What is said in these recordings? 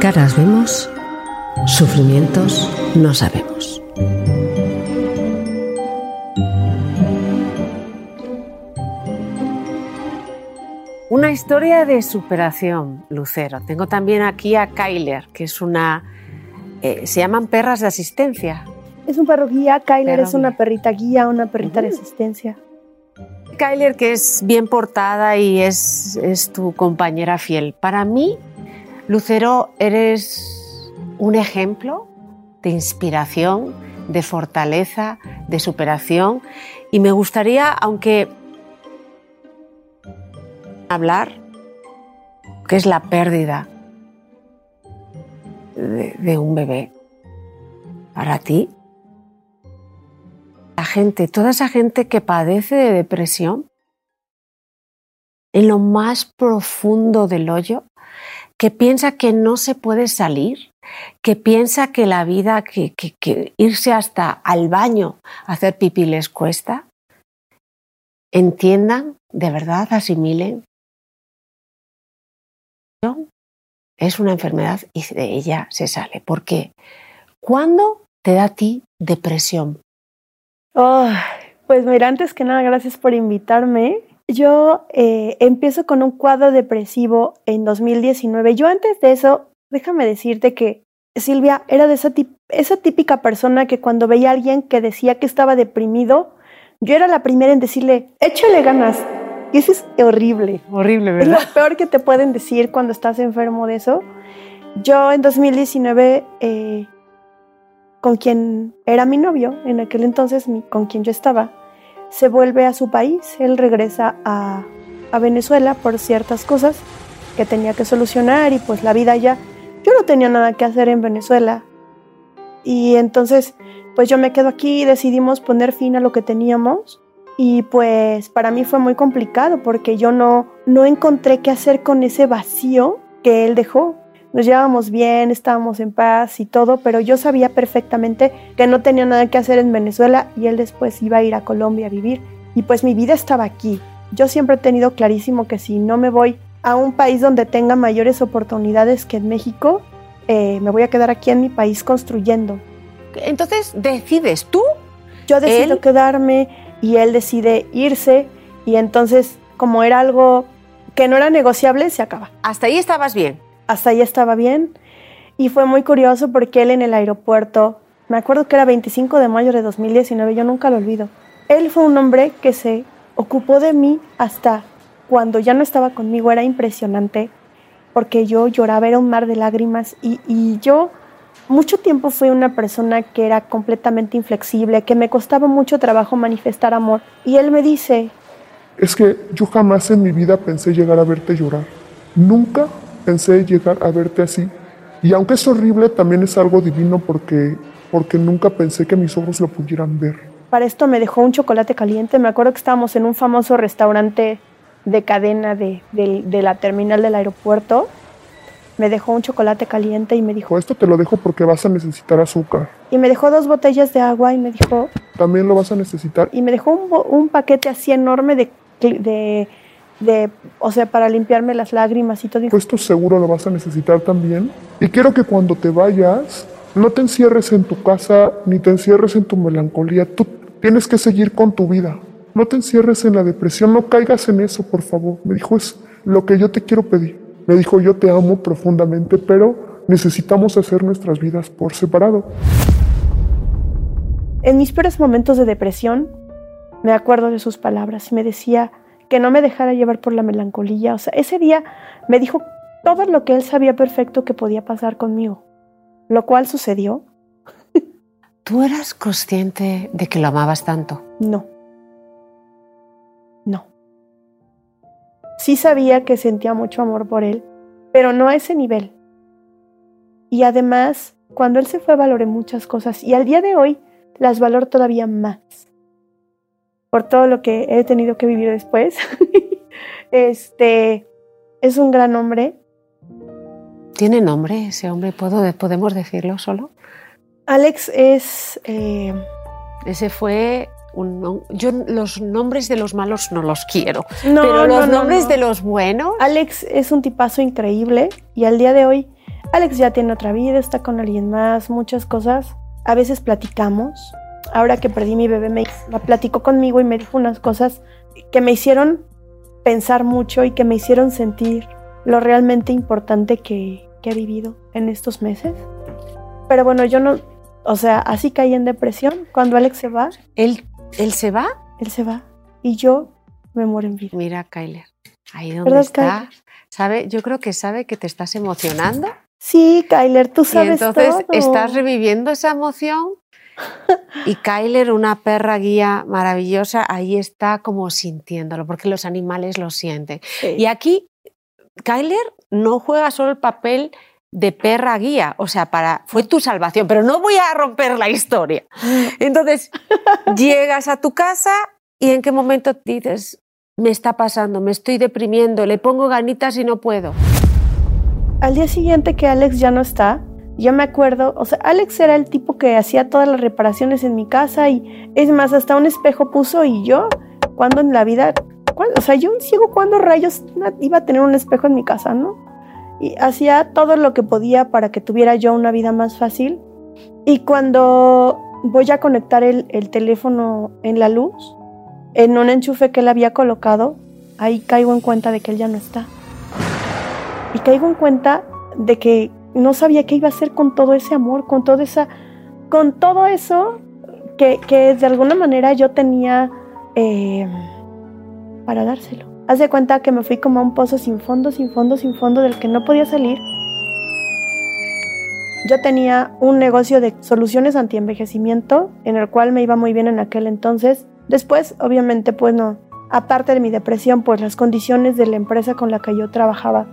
Caras vemos, sufrimientos no sabemos. Una historia de superación, Lucero. Tengo también aquí a Kyler, que es una... eh, se llaman perras de asistencia. Es un perro guía, Kyler Perro es una guía. perrita guía, una perrita de Ujú. asistencia. Kyler, que es bien portada y es, es tu compañera fiel. Para mí, Lucero, eres un ejemplo de inspiración, de fortaleza, de superación. Y me gustaría, aunque hablar, que es la pérdida de, de un bebé. Para ti, la gente, toda esa gente que padece de depresión, en lo más profundo del hoyo, que piensa que no se puede salir, que piensa que la vida, que, irse hasta al baño a hacer pipí les cuesta, entiendan, de verdad, asimilen. Es una enfermedad y de ella se sale. ¿Por qué? ¿Cuándo te da a ti depresión? Ay, pues mira, antes que nada, gracias por invitarme. Yo eh, empiezo con un cuadro depresivo en 2019. Yo antes de eso, déjame decirte que Silvia era de esa, típica persona que cuando veía a alguien que decía que estaba deprimido, yo era la primera en decirle, échale ganas. Y eso es horrible. Horrible, Es lo peor que te pueden decir cuando estás enfermo de eso. Yo en 2019, eh, con quien era mi novio, en aquel entonces mi- con quien yo estaba, se vuelve a su país. Él regresa a, a Venezuela por ciertas cosas que tenía que solucionar y pues la vida ya, yo no tenía nada que hacer en Venezuela. Y entonces, pues yo me quedo aquí y decidimos poner fin a lo que teníamos. Y pues para mí fue muy complicado porque yo no, no encontré qué hacer con ese vacío que él dejó. Nos llevábamos bien, estábamos en paz y todo, pero yo sabía perfectamente que no tenía nada que hacer en Venezuela y él después iba a ir a Colombia a vivir. Y pues mi vida estaba aquí. Yo siempre he tenido clarísimo que si no me voy a un país donde tenga mayores oportunidades que en México, eh, me voy a quedar aquí en mi país construyendo. Entonces decides tú Yo decido Él- quedarme y él decide irse y entonces como era algo que no era negociable, se acaba. Hasta ahí estabas bien. Hasta ahí estaba bien y fue muy curioso porque él en el aeropuerto, me acuerdo que era 25 de mayo de 2019, yo nunca lo olvido. Él fue un hombre que se ocupó de mí hasta cuando ya no estaba conmigo, era impresionante porque yo lloraba, era un mar de lágrimas y, y yo mucho tiempo fui una persona que era completamente inflexible, que me costaba mucho trabajo manifestar amor. Y él me dice, Es que yo jamás en mi vida pensé llegar a verte llorar. Nunca pensé llegar a verte así. Y aunque es horrible, también es algo divino porque, porque nunca pensé que mis ojos lo pudieran ver. para esto me dejó un chocolate caliente. Me acuerdo que estábamos en un famoso restaurante de cadena de, de- de la terminal del aeropuerto. Me dejó un chocolate caliente y me dijo, esto te lo dejo porque vas a necesitar azúcar. y me dejó dos botellas de agua y me dijo, También lo vas a necesitar. y me dejó un, un paquete así enorme de, de, de, o sea, para limpiarme las lágrimas y todo. Pues esto seguro lo vas a necesitar también. Y quiero que cuando te vayas, no te encierres en tu casa ni te encierres en tu melancolía. Tú tienes que seguir con tu vida. no te encierres en la depresión, no caigas en eso, por favor. Me dijo, es lo que yo te quiero pedir. Me dijo, yo te amo profundamente, pero necesitamos hacer nuestras vidas por separado. En mis peores momentos de depresión, me acuerdo de sus palabras y me decía que no me dejara llevar por la melancolía. O sea, ese día me dijo todo lo que él sabía perfecto que podía pasar conmigo, lo cual sucedió. ¿Tú eras consciente de que lo amabas tanto? No. No. Sí sabía que sentía mucho amor por él, pero no a ese nivel. Y además, cuando él se fue, valoré muchas cosas y al día de hoy las valoro todavía más. Por todo lo que he tenido que vivir después. este es un gran hombre. ¿Tiene nombre ese hombre? ¿Puedo, ¿Podemos decirlo solo? Alex es. Eh, ese fue un, yo los nombres de los malos no los quiero, no, pero los nombres de los buenos. Alex es un tipazo increíble y al día de hoy Alex ya tiene otra vida, está con alguien más, muchas cosas a veces platicamos. Ahora que perdí mi bebé, me platicó conmigo y me dijo unas cosas que me hicieron pensar mucho y que me hicieron sentir lo realmente importante que, que he vivido en estos meses. Pero bueno, yo no, o sea, así caí en depresión cuando Alex se va. ¿Él, él se va? Él se va y yo me muero en vida. Mira, Kyler, ahí donde está, sabe, yo creo que sabe que te estás emocionando Sí, Kyler, tú sabes. Y entonces estás reviviendo esa emoción y Kyler, una perra guía maravillosa, ahí está como sintiéndolo, porque los animales lo sienten. Y aquí, Kyler no juega solo el papel de perra guía, o sea, para fue tu salvación, pero no voy a romper la historia. Entonces, llegas a tu casa y en qué momento dices, me está pasando, me estoy deprimiendo, le pongo ganitas y no puedo. Al día siguiente que Alex ya no está, yo me acuerdo, o sea, Alex era el tipo que hacía todas las reparaciones en mi casa y es más, hasta un espejo puso y yo, cuando en la vida, o sea, yo un ciego, cuando rayos iba a tener un espejo en mi casa, no? Y hacía todo lo que podía para que tuviera yo una vida más fácil. Y cuando voy a conectar el, el teléfono en la luz, en un enchufe que él había colocado, ahí caigo en cuenta de que él ya no está y caigo en cuenta de que no sabía qué iba a hacer con todo ese amor, con todo esa, con todo eso que, que de alguna manera yo tenía eh, para dárselo. Haz de cuenta que me fui como a un pozo sin fondo, sin fondo, sin fondo, del que no podía salir. Yo tenía un negocio de soluciones anti-envejecimiento, en el cual me iba muy bien en aquel entonces. Después, obviamente, pues no, aparte de mi depresión, pues las condiciones de la empresa con la que yo trabajaba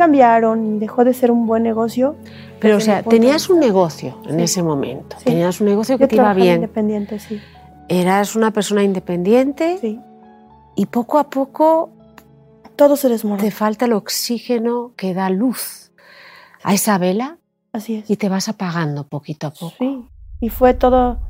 cambiaron y dejó de ser un buen negocio. Pero, o sea, tenías un negocio en ese momento. Tenías un negocio que te iba bien. Independiente, sí. Eras una persona independiente. Sí. Y poco a poco. Todo se desmorona. Te falta el oxígeno que da luz a esa vela. Así es. Y te vas apagando poquito a poco. Sí. Y fue todo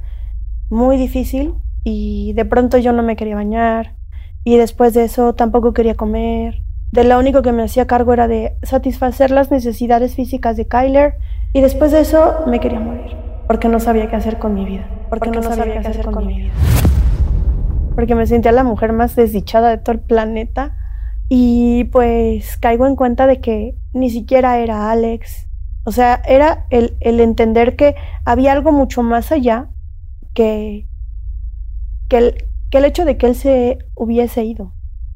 muy difícil. Y de pronto yo no me quería bañar. Y después de eso tampoco quería comer de lo único que me hacía cargo era de satisfacer las necesidades físicas de Kyler y después de eso me quería morir porque no sabía qué hacer con mi vida, porque, no, sabía, qué hacer con, mi vida. Porque me sentía la mujer más desdichada de todo el planeta y pues caigo en cuenta de que ni siquiera era Alex, o sea, era el, el entender que había algo mucho más allá que, que, el, que el hecho de que él se hubiese ido,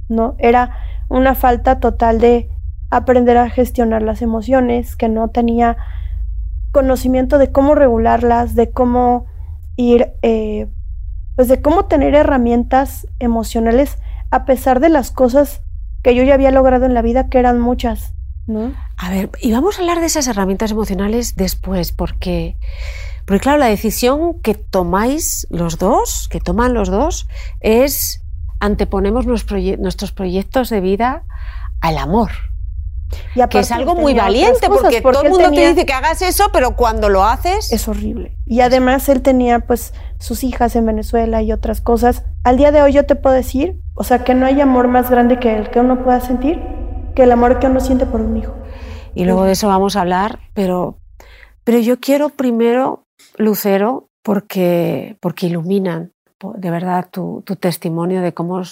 ¿no? Era una falta total de aprender a gestionar las emociones, que no tenía conocimiento de cómo regularlas, de cómo ir, eh, pues de cómo tener herramientas emocionales a pesar de las cosas que yo ya había logrado en la vida, que eran muchas, ¿no? A ver, y vamos a hablar de esas herramientas emocionales después, porque, porque claro, la decisión que tomáis los dos, que toman los dos, es anteponemos nuestros proyectos de vida al amor. que es algo muy valiente, porque, todo el mundo te dice que hagas eso, pero cuando lo haces... Es horrible. Y además él tenía pues sus hijas en Venezuela y otras cosas. Al día de hoy yo te puedo decir, o sea, que no hay amor más grande que el que uno pueda sentir, que el amor que uno siente por un hijo. Y luego de eso vamos a hablar, pero, pero yo quiero primero, Lucero, porque, porque iluminan, de verdad tu, tu testimonio de cómo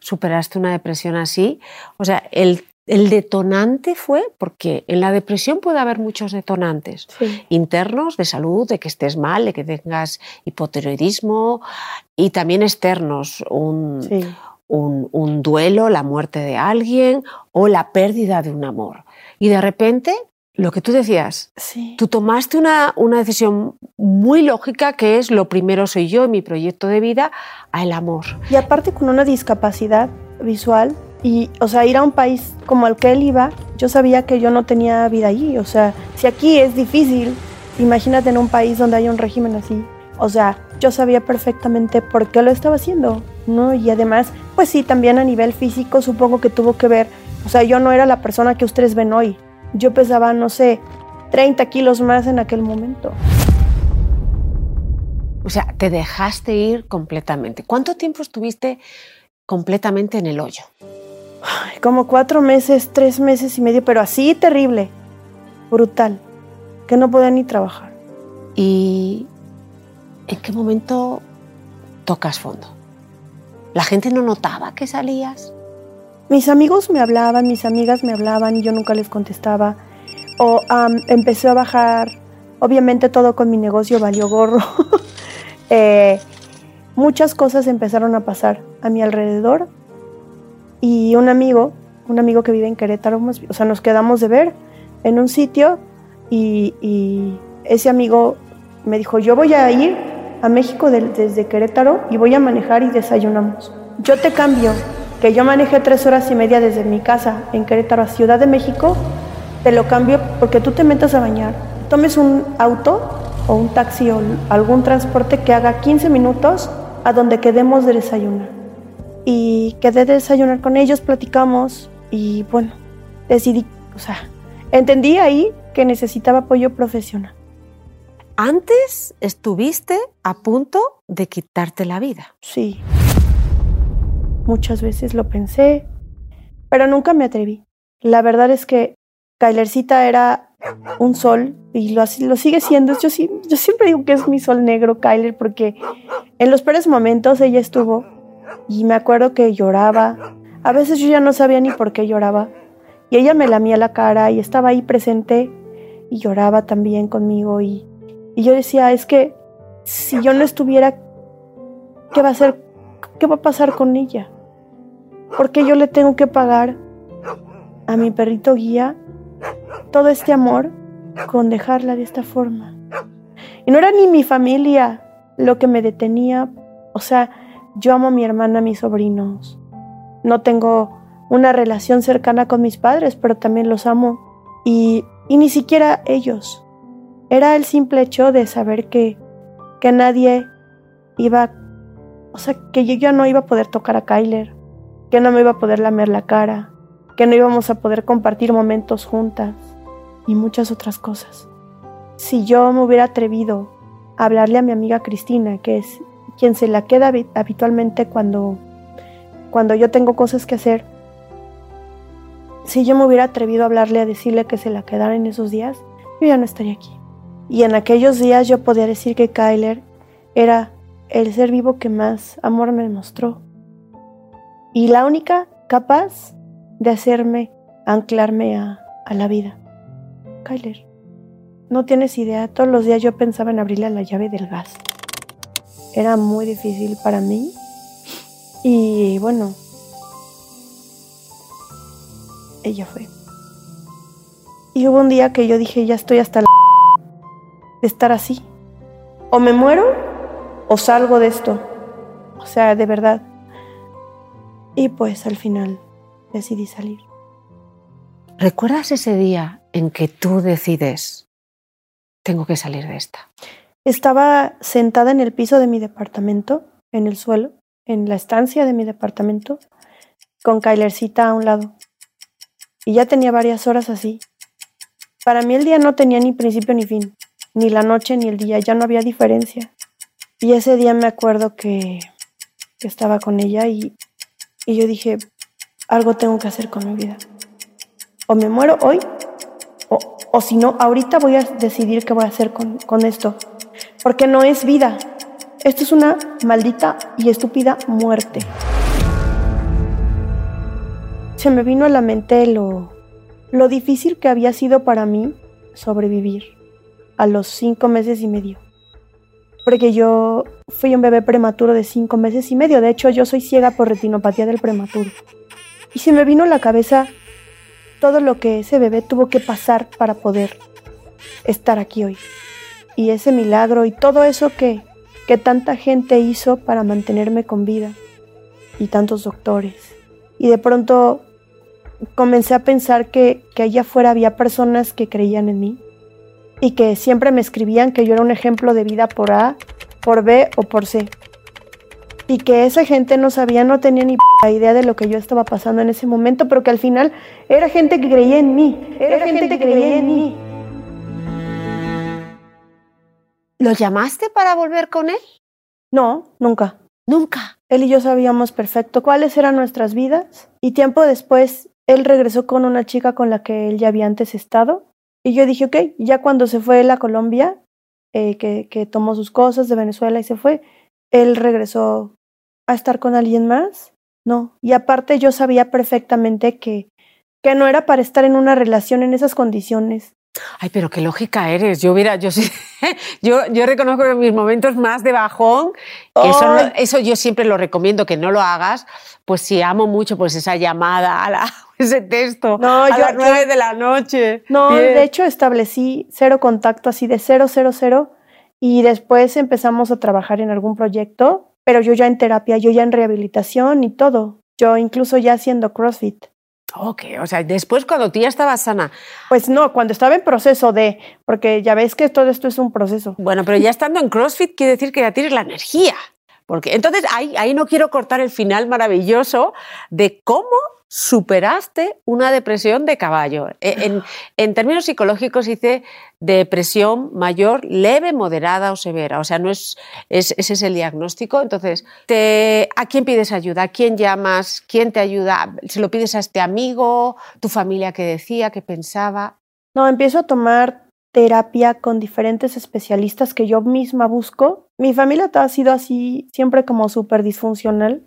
superaste una depresión así. O sea, el, el detonante fue, porque en la depresión puede haber muchos detonantes Sí. internos de salud, de que estés mal, de que tengas hipotiroidismo y también externos, un, Sí. un, un duelo, la muerte de alguien o la pérdida de un amor. Y de repente, lo que tú decías, Sí. tú tomaste una, una decisión muy lógica que es lo primero soy yo en mi proyecto de vida, al amor. Y aparte con una discapacidad visual y, o sea, ir a un país como el que él iba, yo sabía que yo no tenía vida allí. O sea, si aquí es difícil, imagínate en un país donde hay un régimen así. O sea, yo sabía perfectamente por qué lo estaba haciendo, ¿no? Y además, pues sí, también a nivel físico supongo que tuvo que ver. O sea, yo no era la persona que ustedes ven hoy. Yo pesaba, no sé, 30 kilos más en aquel momento. O sea, te dejaste ir completamente. ¿Cuánto tiempo estuviste completamente en el hoyo? Ay, Como cuatro meses, tres meses y medio, pero así terrible, brutal, que no podía ni trabajar. ¿Y en qué momento tocas fondo? ¿La gente no notaba que salías? Mis amigos me hablaban, mis amigas me hablaban y yo nunca les contestaba. O am, empecé a bajar, obviamente todo con mi negocio valió gorro. Eh, muchas cosas empezaron a pasar a mi alrededor y un amigo, un amigo que vive en Querétaro, o sea, nos quedamos de ver en un sitio y, ese amigo me dijo, yo voy a ir a México desde Querétaro y voy a manejar y desayunamos. Yo te cambio, que yo manejé tres horas y media desde mi casa en Querétaro a Ciudad de México, te lo cambio porque tú te metas a bañar, tomes un auto o un taxi o algún transporte que haga 15 minutos a donde quedemos de desayunar. Y quedé de desayunar con ellos, platicamos y bueno, decidí, o sea, entendí ahí que necesitaba apoyo profesional. Antes estuviste a punto de quitarte la vida. Sí. Muchas veces lo pensé, pero nunca me atreví. La verdad es que Kylercita era un sol y lo, lo sigue siendo. Yo, yo siempre digo que es mi sol negro, Kyler, porque en los peores momentos ella estuvo y me acuerdo que lloraba. A veces yo ya no sabía ni por qué lloraba. Y ella me lamía la cara y estaba ahí presente y lloraba también conmigo. Y, y yo decía, es que si yo no estuviera, ¿qué va a hacer? ¿Qué va a pasar con ella? ¿Por qué yo le tengo que pagar a mi perrito guía todo este amor con dejarla de esta forma? Y no era ni mi familia lo que me detenía. O sea, yo amo a mi hermana, a mis sobrinos. No tengo una relación cercana con mis padres, pero también los amo. Y, y ni siquiera ellos. Era el simple hecho de saber que, que nadie iba, o sea, que yo ya no iba a poder tocar a Kyler, que no me iba a poder lamer la cara, que no íbamos a poder compartir momentos juntas y muchas otras cosas. Si yo me hubiera atrevido a hablarle a mi amiga Cristina, que es quien se la queda habi- habitualmente cuando, cuando yo tengo cosas que hacer, si yo me hubiera atrevido a hablarle, a decirle que se la quedara en esos días, yo ya no estaría aquí. Y en aquellos días yo podía decir que Kyler era el ser vivo que más amor me demostró. Y la única capaz de hacerme anclarme a, a la vida. Kyler, no tienes idea, todos los días yo pensaba en abrirle la llave del gas. Era muy difícil para mí. Y bueno, ella fue. Y hubo un día que yo dije, ya estoy hasta la de estar así. O me muero o salgo de esto. O sea, de verdad. Y pues al final decidí salir. ¿Recuerdas ese día en que tú decides, tengo que salir de esta? Estaba sentada en el piso de mi departamento, en el suelo, en la estancia de mi departamento, con Kylercita a un lado. Y ya tenía varias horas así. Para mí el día no tenía ni principio ni fin, ni la noche ni el día, ya no había diferencia. Y ese día me acuerdo que, que estaba con ella y, y yo dije, algo tengo que hacer con mi vida. O me muero hoy, o, o si no, ahorita voy a decidir qué voy a hacer con, con esto. Porque no es vida, esto es una maldita y estúpida muerte. Se me vino a la mente lo, lo difícil que había sido para mí sobrevivir a los cinco meses y medio. Porque yo fui un bebé prematuro de cinco meses y medio. De hecho, yo soy ciega por retinopatía del prematuro. Y se me vino a la cabeza todo lo que ese bebé tuvo que pasar para poder estar aquí hoy. Y ese milagro y todo eso que, que tanta gente hizo para mantenerme con vida. Y tantos doctores. Y de pronto comencé a pensar que, que allá afuera había personas que creían en mí y que siempre me escribían que yo era un ejemplo de vida por A, por B o por C. Y que esa gente no sabía, no tenía ni idea de lo que yo estaba pasando en ese momento, pero que al final era gente que creía en mí, era, gente, que creía en mí. ¿Lo llamaste para volver con él? No, nunca. Nunca. Él y yo sabíamos perfecto cuáles eran nuestras vidas y tiempo después él regresó con una chica con la que él ya había antes estado y yo dije, ok, ya cuando se fue él a Colombia, eh, que, que tomó sus cosas de Venezuela y se fue, él regresó a estar con alguien más. No. Y aparte yo sabía perfectamente que, que no era para estar en una relación en esas condiciones. Ay, pero qué lógica eres. Yo hubiera, yo sí, yo, yo reconozco mis momentos más de bajón, que eso, eso yo siempre lo recomiendo que no lo hagas, pues si amo mucho pues esa llamada, a la, ese texto, No, a yo- las nueve de la noche. No, Bien. de hecho establecí cero contacto así de cero, cero, cero. Y después empezamos a trabajar en algún proyecto, pero yo ya en terapia, yo ya en rehabilitación y todo. Yo incluso ya haciendo CrossFit. Ok, o sea, después cuando tú ya estabas sana, Pues no, cuando estaba en proceso de, porque ya ves que todo esto es un proceso. bueno, pero ya estando en CrossFit quiere decir que ya tienes la energía. Porque entonces ahí, ahí no quiero cortar el final maravilloso de cómo superaste una depresión de caballo. E- En, en términos psicológicos dice depresión mayor, leve, moderada o severa. O sea, no es, es- ese es el diagnóstico. Entonces, ¿a quién pides ayuda? ¿A quién llamas? ¿Quién te ayuda? ¿Se lo pides a este amigo? ¿Tu familia que decía, que pensaba? No, empiezo a tomar terapia con diferentes especialistas que yo misma busco. Mi familia ha sido así, siempre como súper disfuncional.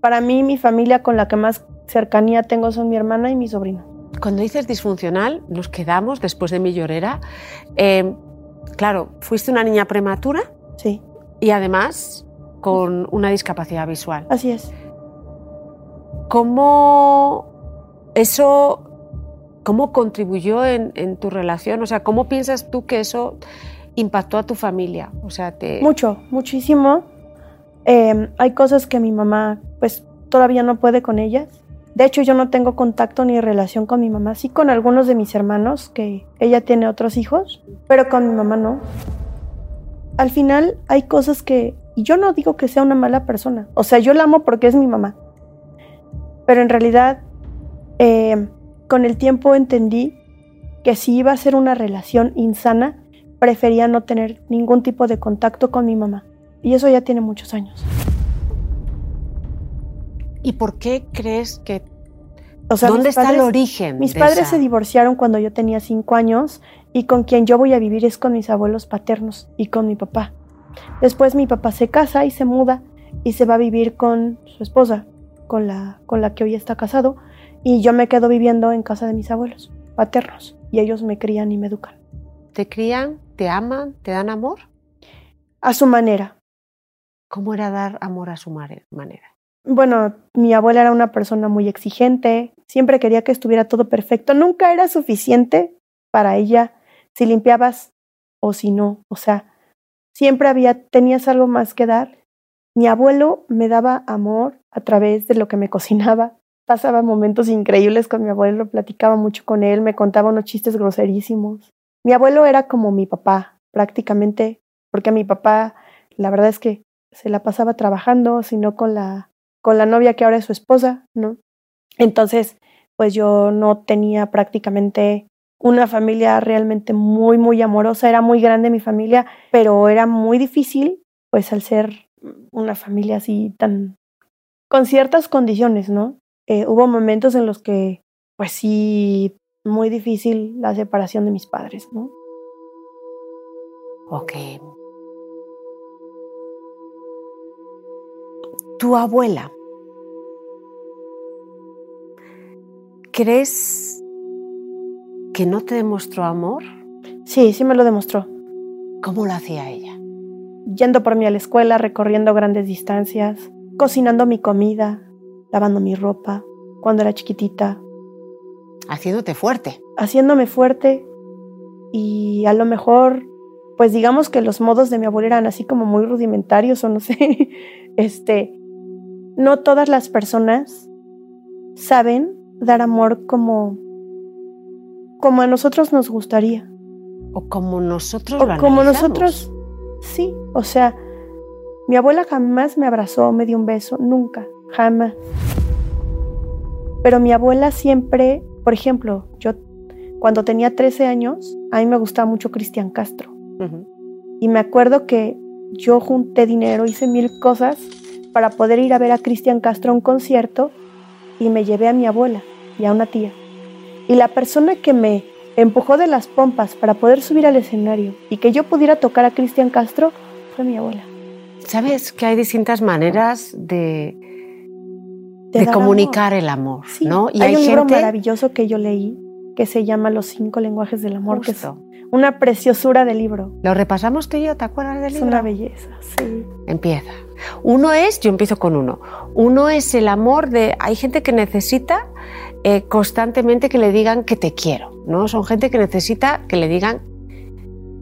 Para mí, mi familia con la que más cercanía tengo son mi hermana y mi sobrino. Cuando dices disfuncional, nos quedamos después de mi llorera. Eh, claro, fuiste una niña prematura Sí, y además con una discapacidad visual. así es. ¿Cómo eso, cómo contribuyó en, en tu relación? O sea, ¿cómo piensas tú que eso impactó a tu familia? O sea, te... Mucho, muchísimo. Eh, hay cosas que mi mamá, pues, todavía no puede con ellas. De hecho, yo no tengo contacto ni relación con mi mamá. Sí con algunos de mis hermanos, que ella tiene otros hijos, pero con mi mamá no. Al final hay cosas que... Y yo no digo que sea una mala persona. O sea, yo la amo porque es mi mamá. Pero en realidad, eh, con el tiempo entendí que si iba a ser una relación insana, prefería no tener ningún tipo de contacto con mi mamá. Y eso ya tiene muchos años. ¿Y por qué crees que... O sea, ¿Dónde está el origen? Mis padres esa- se divorciaron cuando yo tenía cinco años y con quien yo voy a vivir es con mis abuelos paternos y con mi papá. Después mi papá se casa y se muda y se va a vivir con su esposa, con la, con la que hoy está casado, y yo me quedo viviendo en casa de mis abuelos paternos y ellos me crían y me educan. ¿Te crían, te aman, te dan amor? A su manera. ¿Cómo era dar amor a su manera? Bueno, mi abuela era una persona muy exigente, siempre quería que estuviera todo perfecto, nunca era suficiente para ella si limpiabas o si no, o sea, siempre había, tenías algo más que dar. Mi abuelo me daba amor a través de lo que me cocinaba, pasaba momentos increíbles con mi abuelo, platicaba mucho con él, me contaba unos chistes groserísimos. Mi abuelo era como mi papá, prácticamente, porque mi papá, la verdad es que se la pasaba trabajando, sino con la con la novia que ahora es su esposa, ¿no? Entonces, pues yo no tenía prácticamente una familia realmente muy, muy amorosa, era muy grande mi familia, pero era muy difícil, pues al ser una familia así tan, con ciertas condiciones, ¿no? Eh, hubo momentos en los que, pues sí, muy difícil la separación de mis padres, ¿no? Ok. Tu abuela, ¿crees que no te demostró amor? Sí, sí me lo demostró. ¿Cómo lo hacía ella? Yendo por mí a la escuela, recorriendo grandes distancias, cocinando mi comida, lavando mi ropa, cuando era chiquitita, Haciéndote fuerte. haciéndome fuerte y a lo mejor, pues digamos que los modos de mi abuela eran así como muy rudimentarios o no sé, este, no todas las personas saben dar amor como, como a nosotros nos gustaría. O como nosotros O lo como nosotros, sí, o sea, mi abuela jamás me abrazó, me dio un beso, nunca, jamás. Pero mi abuela siempre, por ejemplo, yo cuando tenía 13 años, a mí me gustaba mucho Cristian Castro. Y me acuerdo que yo junté dinero, hice mil cosas para poder ir a ver a Cristian Castro a un concierto y me llevé a mi abuela y a una tía. Y la persona que me empujó de las pompas para poder subir al escenario y que yo pudiera tocar a Cristian Castro fue mi abuela. Sabes que hay distintas maneras de, comunicar el amor, Sí, ¿no? Y hay, hay, un libro gente maravilloso que yo leí que se llama Los cinco lenguajes del amor, que es Justo. una preciosura de libro. Lo repasamos tú y yo, ¿te acuerdas del Es libro? una belleza, sí. Empieza. Uno es, yo empiezo con uno. Uno es el amor de. Hay gente que necesita eh, constantemente que le digan que te quiero, ¿no? Son gente que necesita que le digan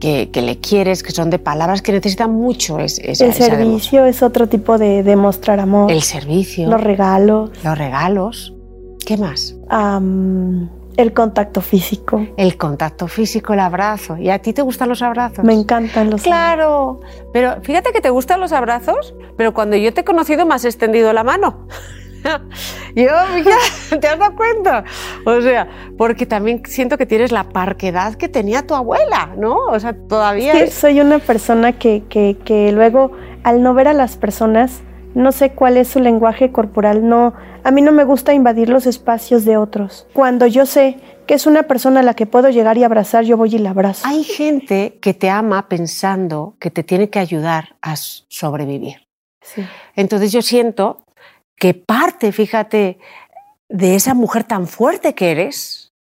que, que le quieres, que son de palabras, que necesitan mucho es, esa- El esa servicio es otro tipo de demostrar amor. El servicio, Los regalos, los regalos. ¿Qué más? El contacto físico. El contacto físico, el abrazo. ¿Y a ti te gustan los abrazos? Me encantan los Claro, pero fíjate que te gustan los abrazos, pero cuando yo te he conocido me has extendido la mano. Yo, mira, ¿te has dado cuenta? O sea, porque también siento que tienes la parquedad que tenía tu abuela, ¿no? O sea, todavía es- soy una persona que, que, que luego, al no ver a las personas, no sé cuál es su lenguaje corporal. No, a mí no me gusta invadir los espacios de otros. Cuando yo sé que es una persona a la que puedo llegar y abrazar, yo voy y la abrazo. Hay gente que te ama pensando que te tiene que ayudar a sobrevivir. Sí. Entonces yo siento que parte, fíjate, de esa mujer tan fuerte que eres,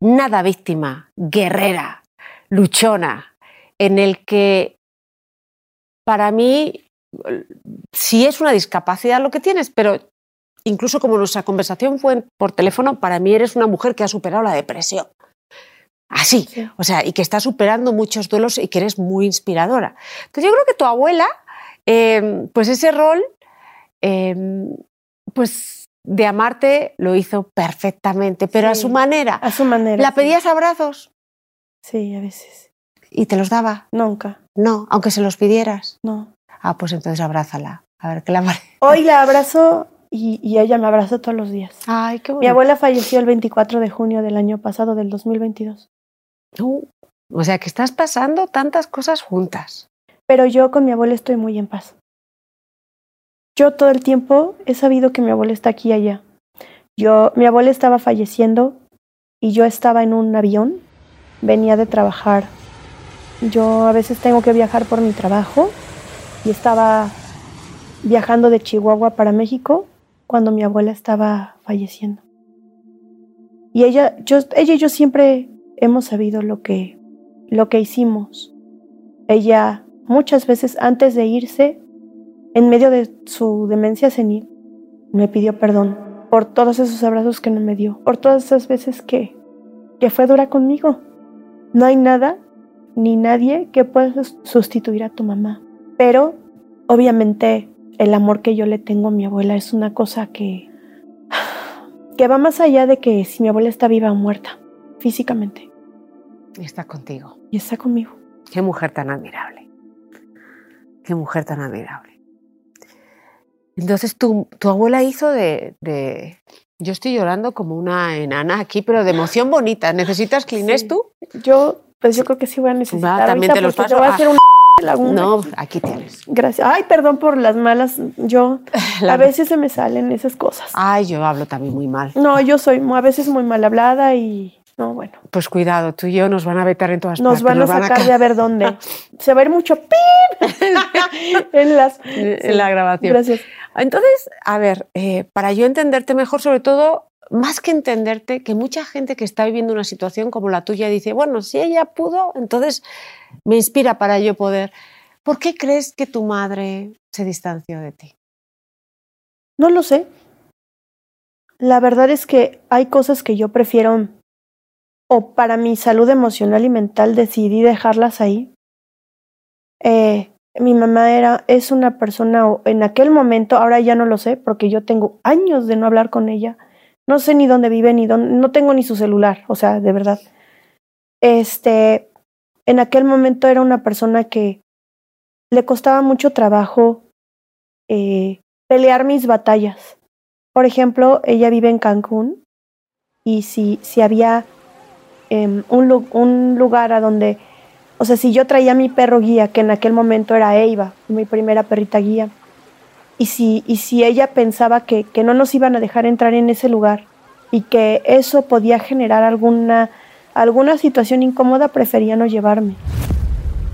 nada víctima, guerrera, luchona, en el que para mí sí es una discapacidad lo que tienes, pero incluso como nuestra conversación fue por teléfono, para mí eres una mujer que ha superado la depresión. Así, Sí. o sea, y que está superando muchos duelos y que eres muy inspiradora. Entonces yo creo que tu abuela, eh, pues ese rol, eh, pues de amarte lo hizo perfectamente, pero a su manera. A su manera. ¿La sí. pedías abrazos Sí, a veces. y te los daba? Nunca, No, aunque se los pidieras. no. Ah, pues entonces abrázala. A ver qué la parece. Hoy la abrazo y, y ella me abraza todos los días. Ay, qué Mi bonito. abuela falleció el 24 de junio del año pasado, del 2022. Uh, o sea, que estás pasando tantas cosas juntas. Pero yo con mi abuela estoy muy en paz. Yo todo el tiempo he sabido que mi abuela está aquí y allá. Yo, mi abuela estaba falleciendo y yo estaba en un avión, venía de trabajar. Yo a veces tengo que viajar por mi trabajo y estaba viajando de Chihuahua para México cuando mi abuela estaba falleciendo. Y ella, yo, ella y yo siempre hemos sabido lo que, lo que hicimos. Ella muchas veces antes de irse, en medio de su demencia senil, me pidió perdón por todos esos abrazos que no me dio, por todas esas veces que, que fue dura conmigo. No hay nada ni nadie que pueda sus- sustituir a tu mamá. Pero obviamente el amor que yo le tengo a mi abuela es una cosa que, que va más allá de que si mi abuela está viva o muerta, físicamente, Está contigo. y está conmigo. Qué mujer tan admirable. Qué mujer tan admirable. Entonces, tu, tu abuela hizo de, de- Yo estoy llorando como una enana aquí, pero de emoción bonita. ¿Necesitas clines Sí. tú? Yo, pues yo creo que sí voy a necesitar. Va, también ahorita te los paso. voy a hacer una laguna. No, aquí tienes. Gracias. Ay, perdón por las malas. Yo La- a veces se me salen esas cosas. Ay, yo hablo también muy mal. No, yo soy a veces muy mal hablada y No, bueno. Pues cuidado, tú y yo nos van a vetar en todas Nos partes. van a sacar de a ver dónde. Se va a ir mucho pip en las en la grabación. Gracias. Entonces, a ver, eh, para yo entenderte mejor, sobre todo, más que entenderte, que mucha gente que está viviendo una situación como la tuya dice, bueno, si ella pudo, entonces me inspira para yo poder. ¿Por qué crees que tu madre se distanció de ti? No lo sé. La verdad es que hay cosas que yo prefiero, o para mi salud emocional y mental decidí dejarlas ahí. Eh, mi mamá era, es una persona, en aquel momento, ahora ya no lo sé, porque yo tengo años de no hablar con ella. No sé ni dónde vive, ni dónde, no tengo ni su celular, o sea, de verdad. Este, en aquel momento era una persona que le costaba mucho trabajo eh, pelear mis batallas. Por ejemplo, ella vive en Cancún y si, si había eh, un, un, lugar a donde, o sea, si yo traía mi perro guía, que en aquel momento era Eva, mi primera perrita guía, y si, y si ella pensaba que, que no nos iban a dejar entrar en ese lugar y que eso podía generar alguna, alguna situación incómoda, prefería no llevarme.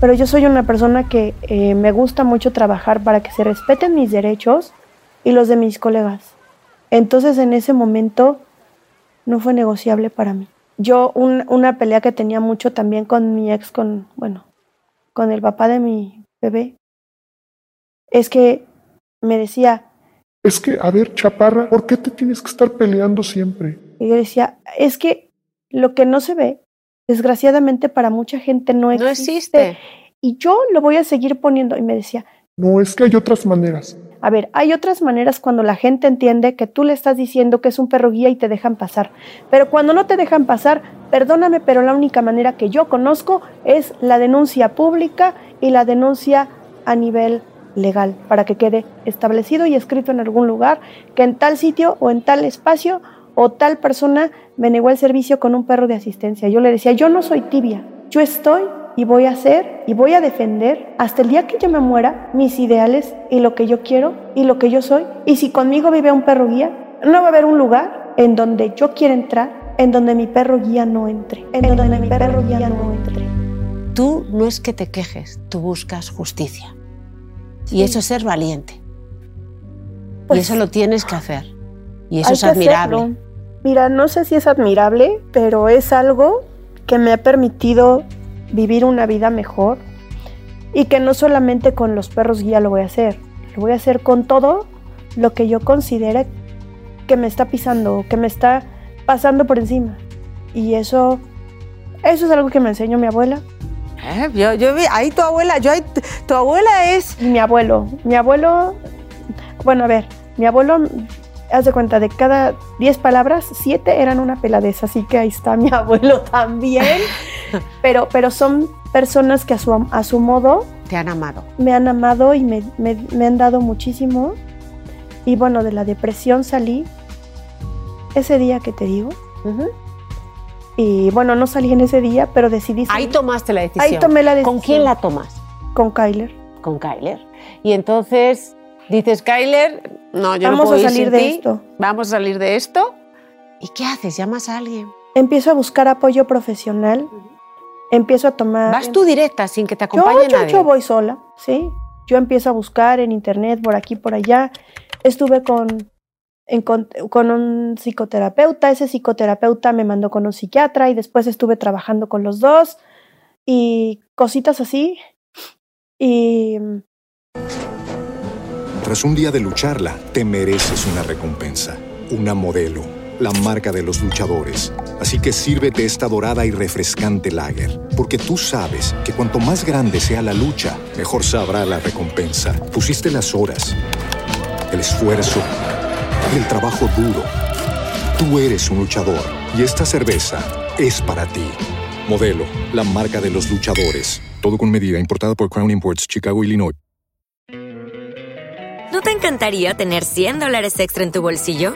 Pero yo soy una persona que eh, me gusta mucho trabajar para que se respeten mis derechos y los de mis colegas. Entonces en ese momento no fue negociable para mí. Yo un, una pelea que tenía mucho también con mi ex, con, bueno, con el papá de mi bebé, es que me decía... Es que, a ver, chaparra, ¿por qué te tienes que estar peleando siempre? Y yo decía, es que lo que no se ve, desgraciadamente para mucha gente no existe. No existe. Y yo lo voy a seguir poniendo. Y me decía... No, es que hay otras maneras. A ver, hay otras maneras cuando la gente entiende que tú le estás diciendo que es un perro guía y te dejan pasar. Pero cuando no te dejan pasar, perdóname, pero la única manera que yo conozco es la denuncia pública y la denuncia a nivel legal, para que quede establecido y escrito en algún lugar que en tal sitio o en tal espacio o tal persona me negó el servicio con un perro de asistencia. Yo le decía, yo no soy tibia, yo estoy y voy a hacer y voy a defender hasta el día que yo me muera mis ideales y lo que yo quiero y lo que yo soy. Y si conmigo vive un perro guía, no va a haber un lugar en donde yo quiera entrar, en donde mi perro guía no entre, en, en donde, mi perro, perro guía no entre. Tú no es que te quejes, tú buscas justicia. Sí. Y eso es ser valiente. Pues, y eso lo tienes que hacer. Y eso es admirable. Hacerlo. Mira, no sé si es admirable, pero es algo que me ha permitido vivir una vida mejor y que no solamente con los perros guía lo voy a hacer, lo voy a hacer con todo lo que yo considere que me está pisando, que me está pasando por encima. Y eso, eso es algo que me enseñó mi abuela. ¿Eh? Yo, yo vi, ahí tu abuela, yo ahí, tu abuela es... Mi abuelo, mi abuelo, bueno, a ver, mi abuelo haz de cuenta, de cada 10 palabras, 7 eran una peladez, así que ahí está mi abuelo también. pero, pero son personas que a su, a su modo... Te han amado. Me han amado y me, me, me han dado muchísimo. Y bueno, de la depresión salí ese día que te digo. Uh -huh. Y bueno, no salí en ese día, pero decidí... Ahí tomaste la decisión. Ahí tomé la decisión. ¿Con quién la tomas? Con Kyler. Con Kyler. Y entonces dices, Kyler, no, yo Vamos no puedo a salir ir de ti. esto. Vamos a salir de esto. ¿Y qué haces? ¿Llamas a alguien? Empiezo a buscar apoyo profesional. Empiezo a tomar... ¿Vas tú directa sin que te acompañe yo, yo, nadie? Yo voy sola, sí. Yo empiezo a buscar en internet, por aquí, por allá. Estuve con, con, un psicoterapeuta. Ese psicoterapeuta me mandó con un psiquiatra y después estuve trabajando con los dos y cositas así. Y tras un día de lucharla, te mereces una recompensa, una modelo, la marca de los luchadores. Así que sírvete esta dorada y refrescante lager, porque tú sabes que cuanto más grande sea la lucha, mejor sabrá la recompensa. Pusiste las horas, el esfuerzo, el trabajo duro. Tú eres un luchador y esta cerveza es para ti. Modelo, la marca de los luchadores. Todo con medida, importada por Crown Imports, Chicago, Illinois. ¿No te encantaría tener 100 dólares extra en tu bolsillo?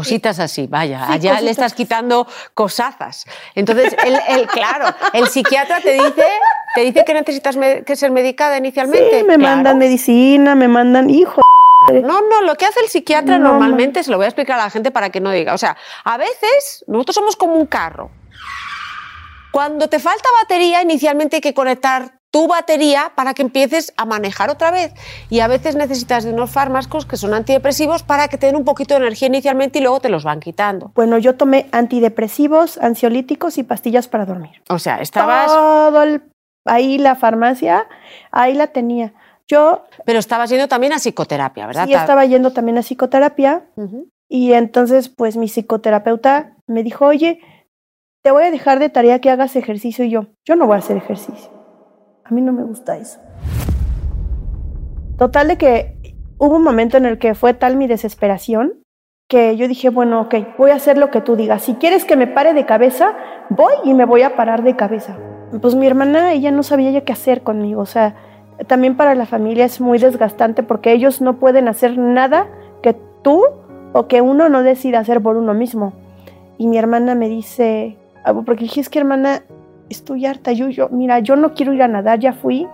Cositas así, vaya, Sí, allá le estás quitando cosazas. Entonces, el, el- claro, el psiquiatra te dice, te dice que necesitas que ser medicada inicialmente. Sí, me Claro. mandan medicina, me mandan, hijo. No, no, lo que hace el psiquiatra No, normalmente, se lo voy a explicar a la gente para que no diga. O sea, a veces nosotros somos como un carro. Cuando te falta batería, inicialmente hay que conectar tu batería para que empieces a manejar otra vez. Y a veces necesitas de unos fármacos que son antidepresivos para que te den un poquito de energía inicialmente y luego te los van quitando. Bueno, yo tomé antidepresivos, ansiolíticos y pastillas para dormir. O sea, estabas, Todo el- ahí la farmacia, ahí la tenía. Yo pero estabas yendo también a psicoterapia, ¿verdad? sí estaba yendo también a psicoterapia y entonces pues mi psicoterapeuta me dijo, oye, te voy a dejar de tarea que hagas ejercicio y yo, yo no voy a hacer ejercicio. A mí no me gusta eso. Total de que hubo un momento en el que fue tal mi desesperación que yo dije, bueno, ok, voy a hacer lo que tú digas. Si quieres que me pare de cabeza, voy y me voy a parar de cabeza. Pues mi hermana, ella no sabía ya qué hacer conmigo. O sea, también para la familia es muy desgastante porque ellos no pueden hacer nada que tú o que uno no decida hacer por uno mismo. Y mi hermana me dice, ah, porque dije, es que hermana, estoy harta. Yo, yo, mira, yo no quiero ir a nadar, ya fui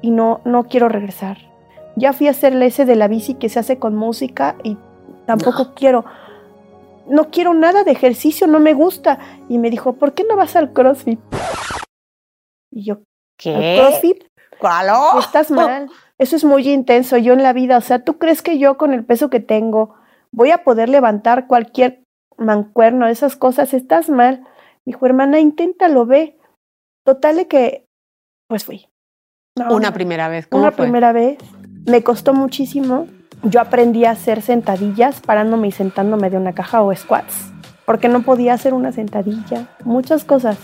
y no, no quiero regresar. Ya fui a hacerle ese de la bici que se hace con música y tampoco quiero. No quiero nada de ejercicio, no me gusta. Y me dijo, ¿por qué no vas al CrossFit? Y yo, ¿al ¿Qué? CrossFit? ¿Cuál? Estás mal. Eso es muy intenso. Yo en la vida, o sea, ¿tú crees que yo con el peso que tengo voy a poder levantar cualquier mancuerno, esas cosas? Estás mal. Me dijo, hermana, inténtalo, ve. Total que, pues fui. No, Una no. primera vez. ¿Cómo Una fue? primera vez. Me costó muchísimo. Yo aprendí a hacer sentadillas parándome y sentándome de una caja o squats. Porque no podía hacer una sentadilla. Muchas cosas.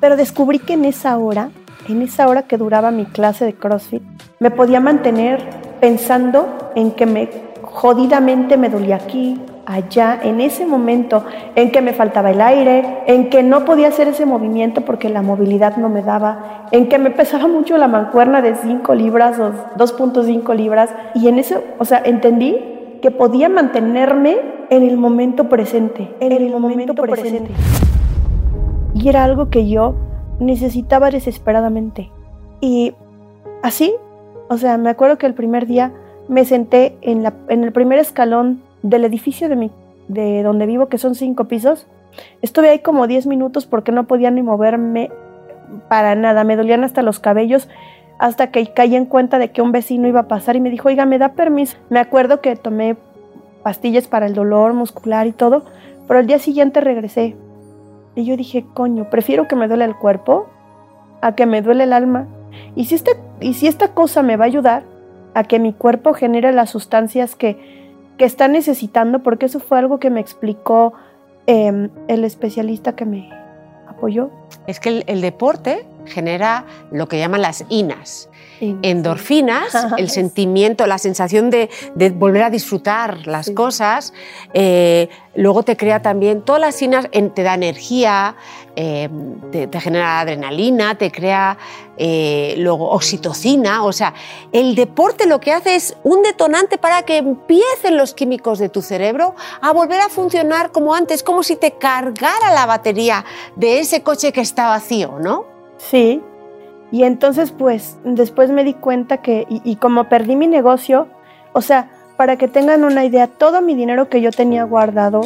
Pero descubrí que en esa hora, en esa hora que duraba mi clase de CrossFit, me podía mantener pensando en que me jodidamente me dolía aquí, allá, en ese momento, en que me faltaba el aire, en que no podía hacer ese movimiento porque la movilidad no me daba, en que me pesaba mucho la mancuerna de 5 libras o 2.5 libras. Y en eso, o sea, entendí que podía mantenerme en el momento presente, en el momento presente. Y era algo que yo necesitaba desesperadamente. Y así, o sea, me acuerdo que el primer día me senté en, la, en el primer escalón del edificio de, mi, de donde vivo, que son cinco pisos. Estuve ahí como 10 minutos porque no podía ni moverme para nada. Me dolían hasta los cabellos hasta que caí en cuenta de que un vecino iba a pasar y me dijo, oiga, ¿me da permiso? Me acuerdo que tomé pastillas para el dolor muscular y todo, pero al día siguiente regresé. Y yo dije, coño, prefiero que me duele el cuerpo a que me duele el alma. Y si, esta, y si esta cosa me va a ayudar a que mi cuerpo genere las sustancias que, que está necesitando, porque eso fue algo que me explicó eh, el especialista que me apoyó. Es que el deporte genera lo que llaman las inas. Endorfinas, el sentimiento, la sensación de, de volver a disfrutar las Sí. cosas. eh, luego te crea también, todas las sinas en- te da energía, eh, te, te genera adrenalina, te crea eh, luego oxitocina. O sea, el deporte lo que hace es un detonante para que empiecen los químicos de tu cerebro a volver a funcionar como antes, como si te cargara la batería de ese coche que está vacío, ¿no? Sí. Y entonces, pues, después me di cuenta que, y, y como perdí mi negocio, o sea, para que tengan una idea, todo mi dinero que yo tenía guardado